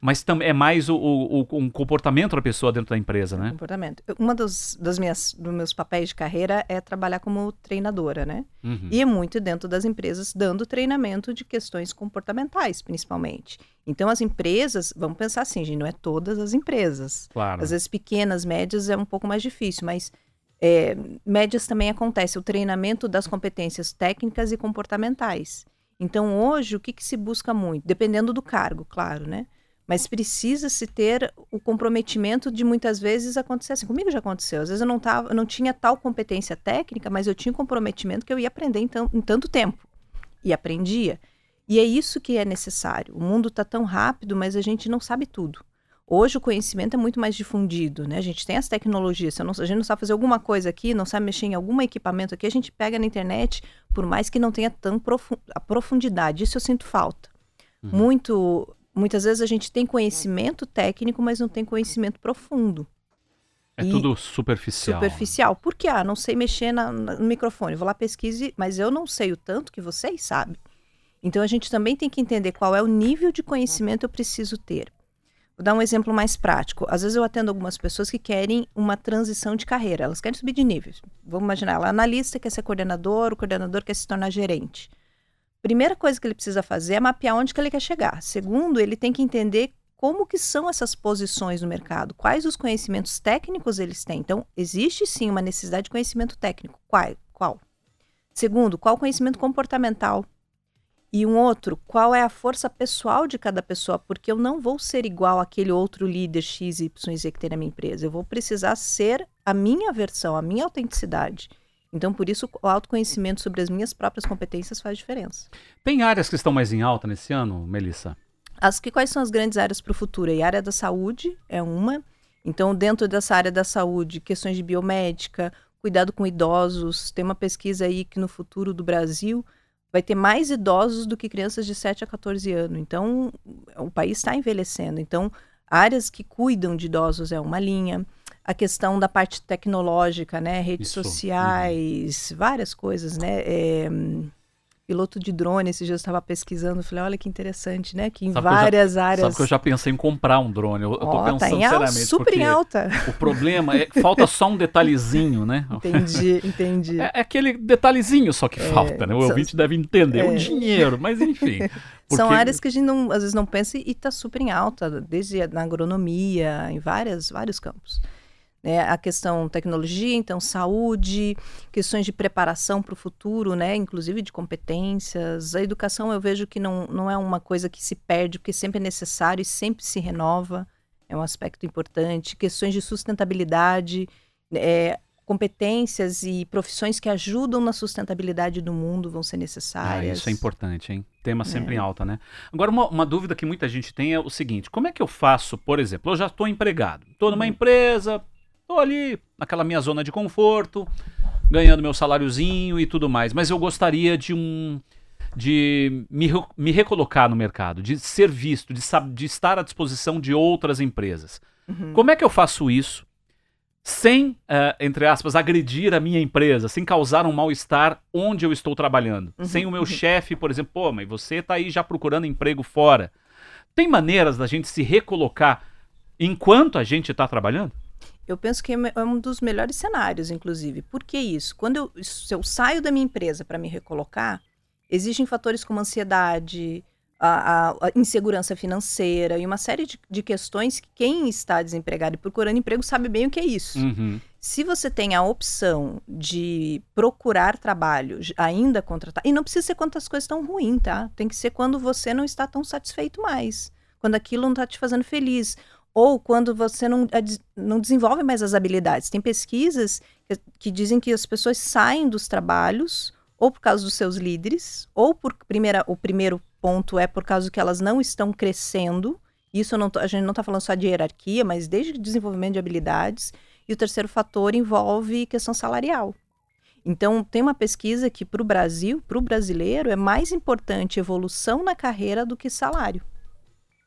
mas também é mais o, o, um comportamento da pessoa dentro da empresa, né? Comportamento. Uma dos, das minhas, dos meus papéis de carreira é trabalhar como treinadora, né? Uhum. E é muito dentro das empresas dando treinamento de questões comportamentais, principalmente. Então, as empresas, vamos pensar assim, gente, não é todas as empresas. Claro. Às vezes, pequenas, médias é um pouco mais difícil, mas é, médias também acontece o treinamento das competências técnicas e comportamentais. Então, hoje, o que, que se busca muito? Dependendo do cargo, claro, né? Mas precisa-se ter o comprometimento de muitas vezes acontecer assim. Comigo já aconteceu. Às vezes eu não, tava, eu não tinha tal competência técnica, mas eu tinha um comprometimento que eu ia aprender em, em tanto tempo. E aprendia. E é isso que é necessário. O mundo está tão rápido, mas a gente não sabe tudo. Hoje o conhecimento é muito mais difundido, né? A gente tem as tecnologias. Se não, a gente não sabe fazer alguma coisa aqui, não sabe mexer em algum equipamento aqui, a gente pega na internet, por mais que não tenha tão profu a profundidade. Isso eu sinto falta. Uhum. Muito muitas vezes a gente tem conhecimento técnico, mas não tem conhecimento profundo. É e tudo superficial. Superficial. Por quê? Ah, não sei mexer na, na, no microfone. Vou lá pesquise, mas eu não sei o tanto que vocês sabem. Então a gente também tem que entender qual é o nível de conhecimento que eu preciso ter. Vou dar um exemplo mais prático. Às vezes eu atendo algumas pessoas que querem uma transição de carreira, elas querem subir de nível. Vamos imaginar, ela é analista, quer ser coordenador, o coordenador quer se tornar gerente. Primeira coisa que ele precisa fazer é mapear onde que ele quer chegar. Segundo, ele tem que entender como que são essas posições no mercado, quais os conhecimentos técnicos eles têm. Então, existe sim uma necessidade de conhecimento técnico. Qual? qual? Segundo, qual o conhecimento comportamental? E um outro, qual é a força pessoal de cada pessoa? Porque eu não vou ser igual àquele outro líder X, Y, Z que tem na minha empresa. Eu vou precisar ser a minha versão, a minha autenticidade. Então, por isso, o autoconhecimento sobre as minhas próprias competências faz diferença. Tem áreas que estão mais em alta nesse ano, Melissa? As que quais são as grandes áreas para o futuro? E a área da saúde é uma. Então, dentro dessa área da saúde, questões de biomédica, cuidado com idosos. Tem uma pesquisa aí que no futuro do Brasil vai ter mais idosos do que crianças de 7 a 14 anos. Então, o país está envelhecendo. Então, áreas que cuidam de idosos é uma linha a questão da parte tecnológica, né? Redes Isso. sociais, uhum. várias coisas, né? É, piloto de drone, esses dias eu estava pesquisando, falei, olha que interessante, né? Que em sabe várias que já, áreas. Sabe que eu já pensei em comprar um drone. Eu, oh, eu tô pensando tá em alta, super em alta. O problema é que falta só um detalhezinho, né? Entendi, entendi. É, é aquele detalhezinho só que é, falta, né? O ouvinte deve entender. É. O dinheiro, mas enfim. Porque... São áreas que a gente não, às vezes não pensa e está super em alta, desde na agronomia, em várias, vários campos né? A questão tecnologia, então saúde, questões de preparação para o futuro, né? Inclusive de competências. A educação eu vejo que não, não é uma coisa que se perde, porque sempre é necessário e sempre se renova. É um aspecto importante. Questões de sustentabilidade, é, competências e profissões que ajudam na sustentabilidade do mundo vão ser necessárias. Ah, isso é importante, hein? Tema sempre é. em alta, né? Agora, uma, uma, dúvida que muita gente tem é o seguinte: como é que eu faço, por exemplo, eu já estou empregado, estou numa uhum. empresa, Estou ali naquela minha zona de conforto, ganhando meu saláriozinho e tudo mais. Mas eu gostaria de um de me, me recolocar no mercado, de ser visto, de, de estar à disposição de outras empresas. Uhum. Como é que eu faço isso sem, uh, entre aspas, agredir a minha empresa, sem causar um mal-estar onde eu estou trabalhando? Uhum. Sem o meu uhum. chefe, por exemplo, pô, mas você está aí já procurando emprego fora. Tem maneiras da gente se recolocar enquanto a gente está trabalhando? Eu penso que é, é um dos melhores cenários, inclusive. Por que isso? Quando eu, se eu saio da minha empresa para me recolocar, existem fatores como ansiedade, a, a, insegurança financeira e uma série de, de, questões que quem está desempregado e procurando emprego sabe bem o que é isso. Uhum. Se você tem a opção de procurar trabalho, ainda contratar, e não precisa ser quando as coisas estão ruins, tá? Tem que ser quando você não está tão satisfeito mais, quando aquilo não está te fazendo feliz, ou quando você não, não desenvolve mais as habilidades. Tem pesquisas que, que dizem que as pessoas saem dos trabalhos ou por causa dos seus líderes, ou por primeira, o primeiro ponto é por causa que elas não estão crescendo. Isso não, a gente não está falando só de hierarquia, mas desde desenvolvimento de habilidades. E o terceiro fator envolve questão salarial. Então, tem uma pesquisa que para o Brasil, para o brasileiro, é mais importante evolução na carreira do que salário.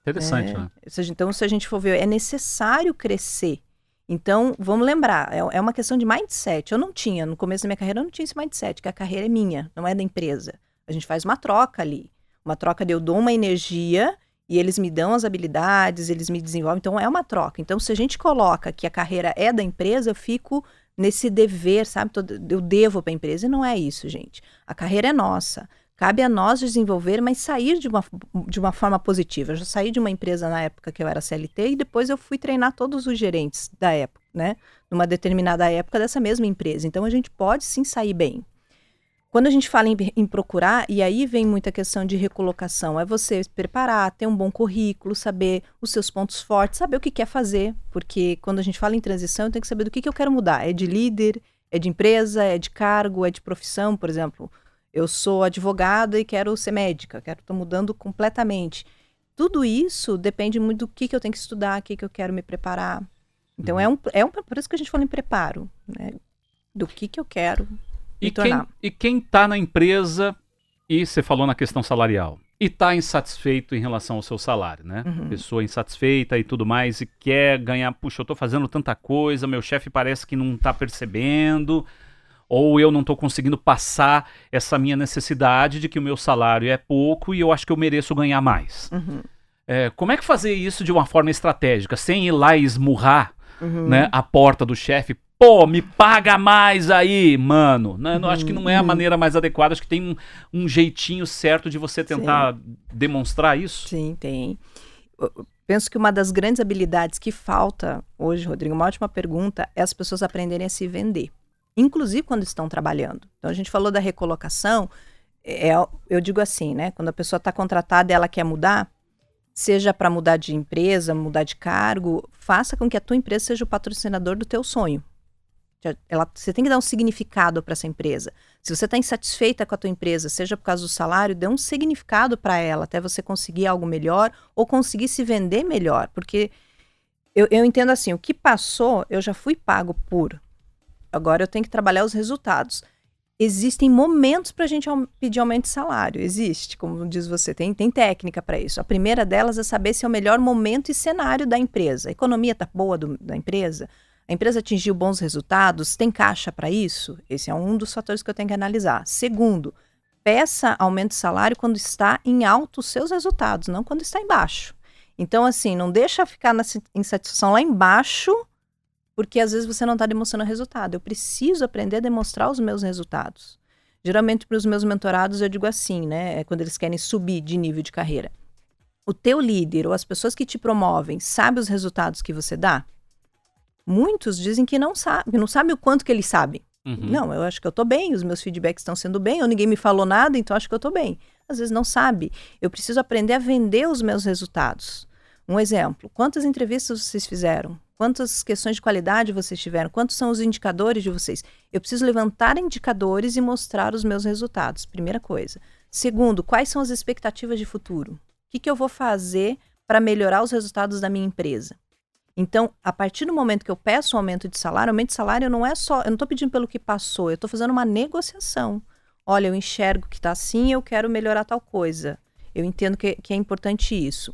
Interessante, é, né? Então, se a gente for ver, é necessário crescer. Então, vamos lembrar, é, é uma questão de mindset. Eu não tinha, no começo da minha carreira, eu não tinha esse mindset, que a carreira é minha, não é da empresa. A gente faz uma troca ali. Uma troca de eu dou uma energia e eles me dão as habilidades, eles me desenvolvem. Então, é uma troca. Então, se a gente coloca que a carreira é da empresa, eu fico nesse dever, sabe? Eu devo para a empresa. E não é isso, gente. A carreira é nossa. Cabe a nós desenvolver, mas sair de uma, de uma forma positiva. Eu já saí de uma empresa na época que eu era CLT e depois eu fui treinar todos os gerentes da época, né? Numa determinada época dessa mesma empresa. Então a gente pode sim sair bem. Quando a gente fala em, em, procurar, e aí vem muita questão de recolocação, é você preparar, ter um bom currículo, saber os seus pontos fortes, saber o que quer fazer, porque quando a gente fala em transição, eu tenho que saber do que, que eu quero mudar. É de líder, é de empresa, é de cargo, é de profissão, por exemplo eu sou advogada e quero ser médica, quero estar mudando completamente. Tudo isso depende muito do que, que eu tenho que estudar, o que, que eu quero me preparar. Então uhum. é, um, é um, por isso que a gente fala em preparo, né? Do que, que eu quero e me tornar. Quem, e quem está na empresa, e você falou na questão salarial, e está insatisfeito em relação ao seu salário, né? Uhum. Pessoa insatisfeita e tudo mais, e quer ganhar, puxa, eu estou fazendo tanta coisa, meu chefe parece que não está percebendo, ou eu não estou conseguindo passar essa minha necessidade de que o meu salário é pouco e eu acho que eu mereço ganhar mais. Uhum. É, como é que fazer isso de uma forma estratégica, sem ir lá e esmurrar uhum. né, a porta do chefe? Pô, me paga mais aí, mano. Né? Uhum. Acho que não é a uhum. maneira mais adequada. Acho que tem um, um jeitinho certo de você tentar Sim. demonstrar isso. Sim, tem. Eu penso que uma das grandes habilidades que falta hoje, Rodrigo, uma ótima pergunta, é as pessoas aprenderem a se vender inclusive quando estão trabalhando. Então a gente falou da recolocação, é, eu digo assim, né? Quando a pessoa está contratada ela quer mudar, seja para mudar de empresa, mudar de cargo, faça com que a tua empresa seja o patrocinador do teu sonho. Ela, você tem que dar um significado para essa empresa. Se você está insatisfeita com a tua empresa, seja por causa do salário, dê um significado para ela até você conseguir algo melhor ou conseguir se vender melhor. Porque eu, eu entendo assim, o que passou, eu já fui pago por agora eu tenho que trabalhar os resultados. Existem momentos para a gente pedir aumento de salário, existe, como diz você, tem, tem técnica para isso. A primeira delas é saber se é o melhor momento e cenário da empresa. A economia está boa do, da empresa, a empresa atingiu bons resultados, tem caixa para isso? Esse é um dos fatores que eu tenho que analisar. Segundo, peça aumento de salário quando está em alto os seus resultados, não quando está embaixo. Então, assim, não deixa ficar na insatisfação lá embaixo porque às vezes você não está demonstrando resultado. Eu preciso aprender a demonstrar os meus resultados. Geralmente, para os meus mentorados, eu digo assim, né? É quando eles querem subir de nível de carreira. O teu líder ou as pessoas que te promovem sabe os resultados que você dá? Muitos dizem que não sabe, não sabe o quanto que eles sabem. Uhum. Não, eu acho que eu estou bem, os meus feedbacks estão sendo bem, ou ninguém me falou nada, então acho que eu estou bem. Às vezes não sabe. Eu preciso aprender a vender os meus resultados. Um exemplo: quantas entrevistas vocês fizeram? Quantas questões de qualidade vocês tiveram? Quantos são os indicadores de vocês? Eu preciso levantar indicadores e mostrar os meus resultados, primeira coisa. Segundo, quais são as expectativas de futuro? O que, que eu vou fazer para melhorar os resultados da minha empresa? Então, a partir do momento que eu peço um aumento de salário, aumento de salário não é só, eu não estou pedindo pelo que passou, eu estou fazendo uma negociação. Olha, eu enxergo que está assim, eu quero melhorar tal coisa. Eu entendo que, que é importante isso.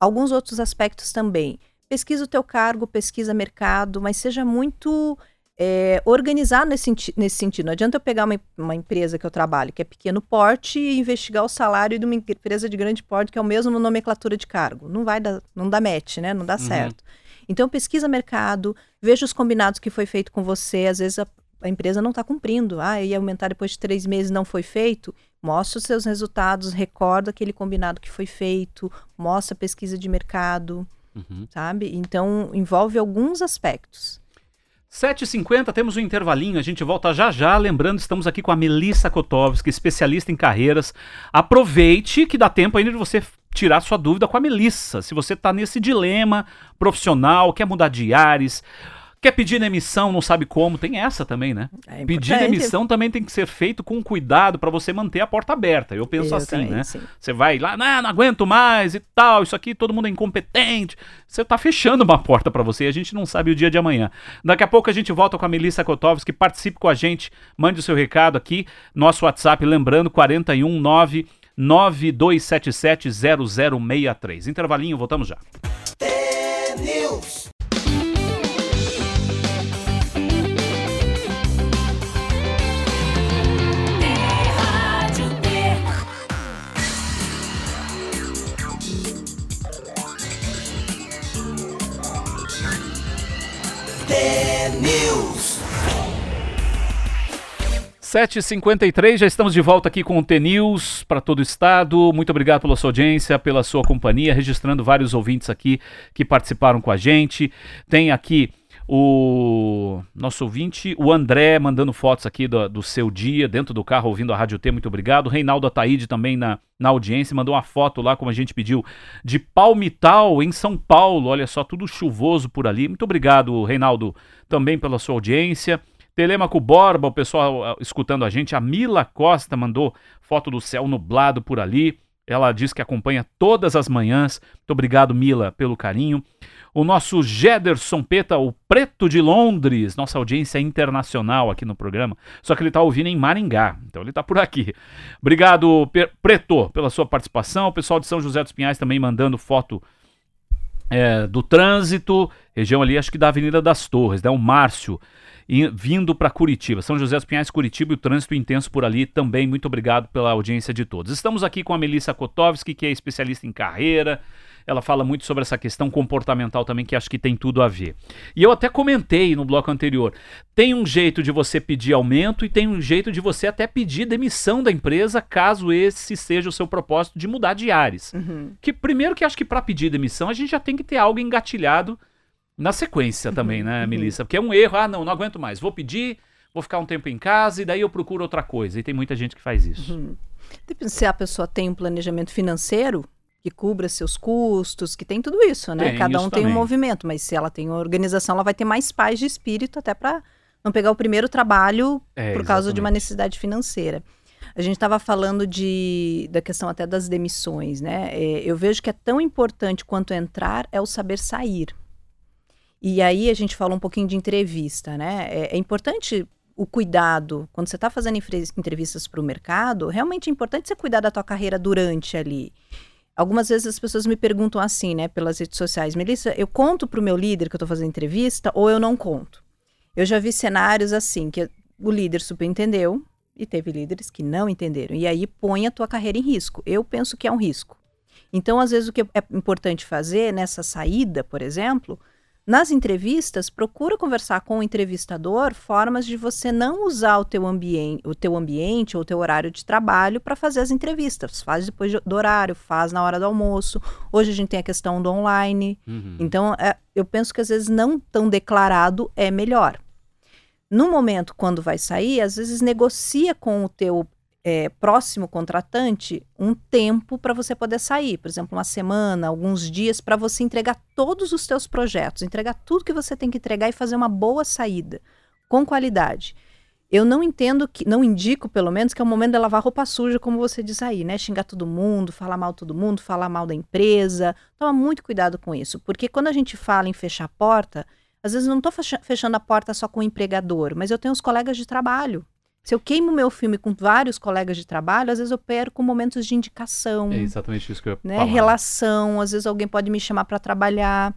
Alguns outros aspectos também pesquisa o teu cargo, pesquisa mercado, mas seja muito é, organizado nesse, nesse sentido. Não adianta eu pegar uma, uma, empresa que eu trabalho, que é pequeno porte, e investigar o salário de uma empresa de grande porte, que é o mesmo nomenclatura de cargo. Não vai dar, não dá match, né? Não dá uhum. certo. Então, pesquisa mercado, veja os combinados que foi feito com você. Às vezes, a, a empresa não está cumprindo. Ah, ia aumentar depois de três meses, não foi feito. Mostra os seus resultados, recorda aquele combinado que foi feito, mostra a pesquisa de mercado, uhum. sabe? Então, envolve alguns aspectos. 7h50, temos um intervalinho, a gente volta já já. Lembrando, estamos aqui com a Melissa Kotovski, especialista em carreiras. Aproveite que dá tempo ainda de você tirar sua dúvida com a Melissa. Se você está nesse dilema profissional, quer mudar de ares, Quer pedir demissão, não sabe como, tem essa também, né? É pedir demissão também tem que ser feito com cuidado para você manter a porta aberta. Eu penso Eu assim, também, né? Sim. Você vai lá, não, não aguento mais e tal, isso aqui todo mundo é incompetente. Você tá fechando uma porta para você e a gente não sabe o dia de amanhã. Daqui a pouco a gente volta com a Melissa Kotovski, participe com a gente, mande o seu recado aqui, nosso WhatsApp, lembrando, 419 9277 0063. Intervalinho, voltamos já. News. 7h53, já estamos de volta aqui com o T-News para todo o estado. Muito obrigado pela sua audiência, pela sua companhia, registrando vários ouvintes aqui que participaram com a gente. Tem aqui o nosso ouvinte, o André, mandando fotos aqui do, do, seu dia, dentro do carro, ouvindo a Rádio T, muito obrigado. Reinaldo Ataíde também na, na audiência, mandou uma foto lá, como a gente pediu, de Palmital, em São Paulo. Olha só, tudo chuvoso por ali. Muito obrigado, Reinaldo, também pela sua audiência. Telemaco Borba, o pessoal escutando a gente. A Mila Costa mandou foto do céu nublado por ali. Ela diz que acompanha todas as manhãs. Muito obrigado, Mila, pelo carinho. O nosso Gederson Peta, o Preto de Londres, nossa audiência internacional aqui no programa. Só que ele está ouvindo em Maringá, então ele está por aqui. Obrigado, Preto, pela sua participação. O pessoal de São José dos Pinhais também mandando foto é, do trânsito, região ali, acho que da Avenida das Torres, né? O Márcio vindo para Curitiba. São José dos Pinhais, Curitiba e o trânsito intenso por ali também. Muito obrigado pela audiência de todos. Estamos aqui com a Melissa Kotovski, que é especialista em carreira. Ela fala muito sobre essa questão comportamental também, que acho que tem tudo a ver. E eu até comentei no bloco anterior: tem um jeito de você pedir aumento e tem um jeito de você até pedir demissão da empresa, caso esse seja o seu propósito de mudar de ares. Uhum. Que primeiro que acho que para pedir demissão a gente já tem que ter algo engatilhado na sequência também, né, uhum. Melissa? Porque é um erro, ah, não, não aguento mais, vou pedir, vou ficar um tempo em casa e daí eu procuro outra coisa. E tem muita gente que faz isso. Uhum. Depende se a pessoa tem um planejamento financeiro que cubra seus custos, que tem tudo isso, né? Tem Cada um tem também. um movimento, mas se ela tem uma organização, ela vai ter mais paz de espírito até para não pegar o primeiro trabalho é, por causa exatamente. de uma necessidade financeira. A gente estava falando de, da questão até das demissões, né? É, eu vejo que é tão importante quanto entrar é o saber sair. E aí a gente falou um pouquinho de entrevista, né? É, é importante o cuidado, quando você está fazendo entrevistas para o mercado, realmente é importante você cuidar da tua carreira durante ali. Algumas vezes as pessoas me perguntam assim, né, pelas redes sociais, Melissa, eu conto para o meu líder que eu estou fazendo entrevista ou eu não conto? Eu já vi cenários assim, que o líder superentendeu e teve líderes que não entenderam. E aí põe a tua carreira em risco. Eu penso que é um risco. Então, às vezes, o que é importante fazer nessa saída, por exemplo, nas entrevistas, procura conversar com o entrevistador formas de você não usar o teu, ambiente, o teu ambiente ou o teu horário de trabalho para fazer as entrevistas. Faz depois do horário, faz na hora do almoço. Hoje a gente tem a questão do online. Uhum. Então, é, eu penso que às vezes não tão declarado é melhor. No momento quando vai sair, às vezes negocia com o teu é, próximo contratante um tempo para você poder sair, por exemplo, uma semana, alguns dias, para você entregar todos os teus projetos, entregar tudo que você tem que entregar e fazer uma boa saída, com qualidade. Eu não entendo que, não indico, pelo menos, que é o momento de lavar roupa suja, como você diz aí, né? Xingar todo mundo, falar mal todo mundo, falar mal da empresa. Toma muito cuidado com isso, porque quando a gente fala em fechar a porta, às vezes não estou fechando a porta só com o empregador, mas eu tenho os colegas de trabalho se eu queimo meu filme com vários colegas de trabalho, às vezes eu perco momentos de indicação. É exatamente isso que eu ia né? Relação, às vezes alguém pode me chamar para trabalhar.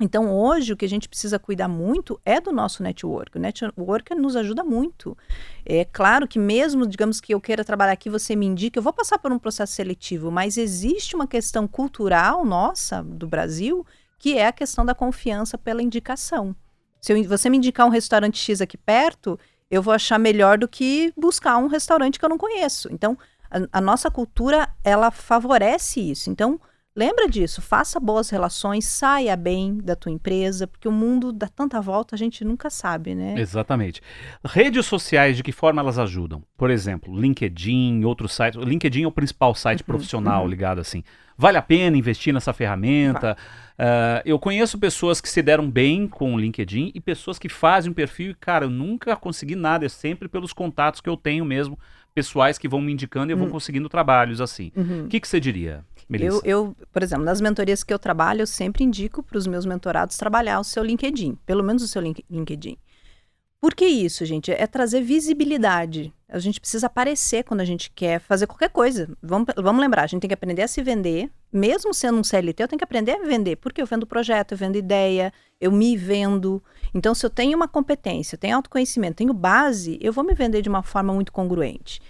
Então, hoje, o que a gente precisa cuidar muito é do nosso network. O network nos ajuda muito. É claro que, mesmo, digamos que eu queira trabalhar aqui, você me indica, eu vou passar por um processo seletivo, mas existe uma questão cultural nossa, do Brasil, que é a questão da confiança pela indicação. Se eu, você me indicar um restaurante X aqui perto, eu vou achar melhor do que buscar um restaurante que eu não conheço. Então, a, a nossa cultura, ela favorece isso. Então, lembra disso, faça boas relações, saia bem da tua empresa, porque o mundo dá tanta volta, a gente nunca sabe, né? Exatamente. Redes sociais, de que forma elas ajudam? Por exemplo, LinkedIn, outros sites. LinkedIn é o principal site uhum, profissional uhum. ligado assim. Vale a pena investir nessa ferramenta? Uh, eu conheço pessoas que se deram bem com o LinkedIn e pessoas que fazem um perfil e, cara, eu nunca consegui nada, é sempre pelos contatos que eu tenho mesmo, pessoais que vão me indicando e eu vou hum. conseguindo trabalhos assim. O uhum. que, que você diria, Melissa? Eu, eu, por exemplo, nas mentorias que eu trabalho, eu sempre indico para os meus mentorados trabalhar o seu LinkedIn, pelo menos o seu LinkedIn. Por que isso, gente? É trazer visibilidade. A gente precisa aparecer quando a gente quer fazer qualquer coisa. Vamos, vamos lembrar, a gente tem que aprender a se vender. Mesmo sendo um CLT, eu tenho que aprender a vender. Porque eu vendo projeto, eu vendo ideia, eu me vendo. Então, se eu tenho uma competência, tenho autoconhecimento, tenho base, eu vou me vender de uma forma muito congruente.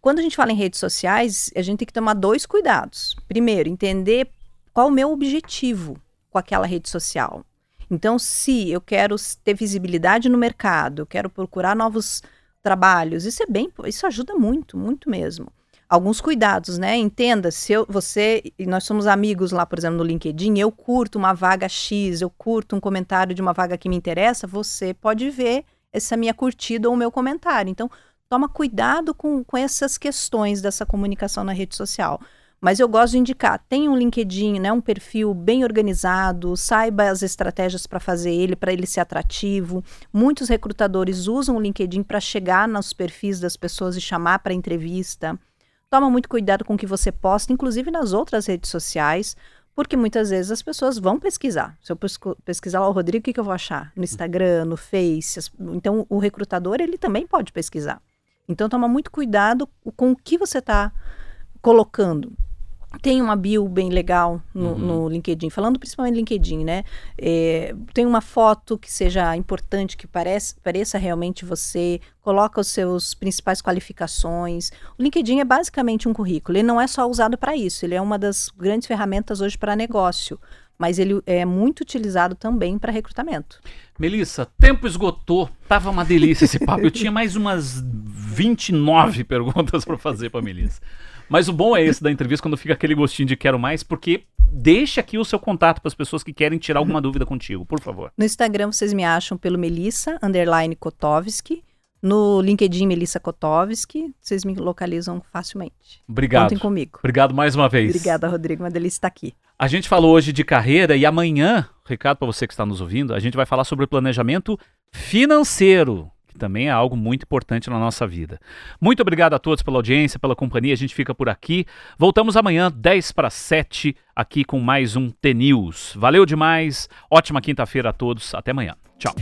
Quando a gente fala em redes sociais, a gente tem que tomar dois cuidados. Primeiro, entender qual o meu objetivo com aquela rede social. Então, se eu quero ter visibilidade no mercado, quero procurar novos trabalhos, isso é bem, isso ajuda muito, muito mesmo. Alguns cuidados, né? Entenda, se eu, você e nós somos amigos lá, por exemplo, no LinkedIn, eu curto uma vaga X, eu curto um comentário de uma vaga que me interessa, você pode ver essa minha curtida ou o meu comentário. Então, toma cuidado com, com essas questões dessa comunicação na rede social. Mas eu gosto de indicar, tem um LinkedIn, né, um perfil bem organizado, saiba as estratégias para fazer ele, para ele ser atrativo. Muitos recrutadores usam o LinkedIn para chegar nos perfis das pessoas e chamar para entrevista. Toma muito cuidado com o que você posta, inclusive nas outras redes sociais, porque muitas vezes as pessoas vão pesquisar. Se eu pesquisar lá o Rodrigo, o que, que eu vou achar? No Instagram, no Face. Então, o recrutador, ele também pode pesquisar. Então, toma muito cuidado com o que você está colocando tem uma bio bem legal no, uhum. no, LinkedIn, falando principalmente do LinkedIn, né? É, tem uma foto que seja importante, que parece, pareça realmente você, coloca os seus principais qualificações. O LinkedIn é basicamente um currículo, ele não é só usado para isso, ele é uma das grandes ferramentas hoje para negócio, mas ele é muito utilizado também para recrutamento. Melissa, tempo esgotou, tava uma delícia esse papo. Eu tinha mais umas 29 perguntas para fazer para Melissa. Mas o bom é esse da entrevista, quando fica aquele gostinho de quero mais, porque deixa aqui o seu contato para as pessoas que querem tirar alguma dúvida contigo, por favor. No Instagram vocês me acham pelo Melissa, underline Kotovski. No LinkedIn, Melissa Kotovski, vocês me localizam facilmente. Obrigado. Contem comigo. Obrigado mais uma vez. Obrigada, Rodrigo. Uma delícia estar aqui. A gente falou hoje de carreira e amanhã, recado para você que está nos ouvindo, a gente vai falar sobre planejamento financeiro também é algo muito importante na nossa vida. Muito obrigado a todos pela audiência, pela companhia. A gente fica por aqui. Voltamos amanhã, 10 para 7, aqui com mais um T-News. Valeu demais. Ótima quinta-feira a todos. Até amanhã. Tchau.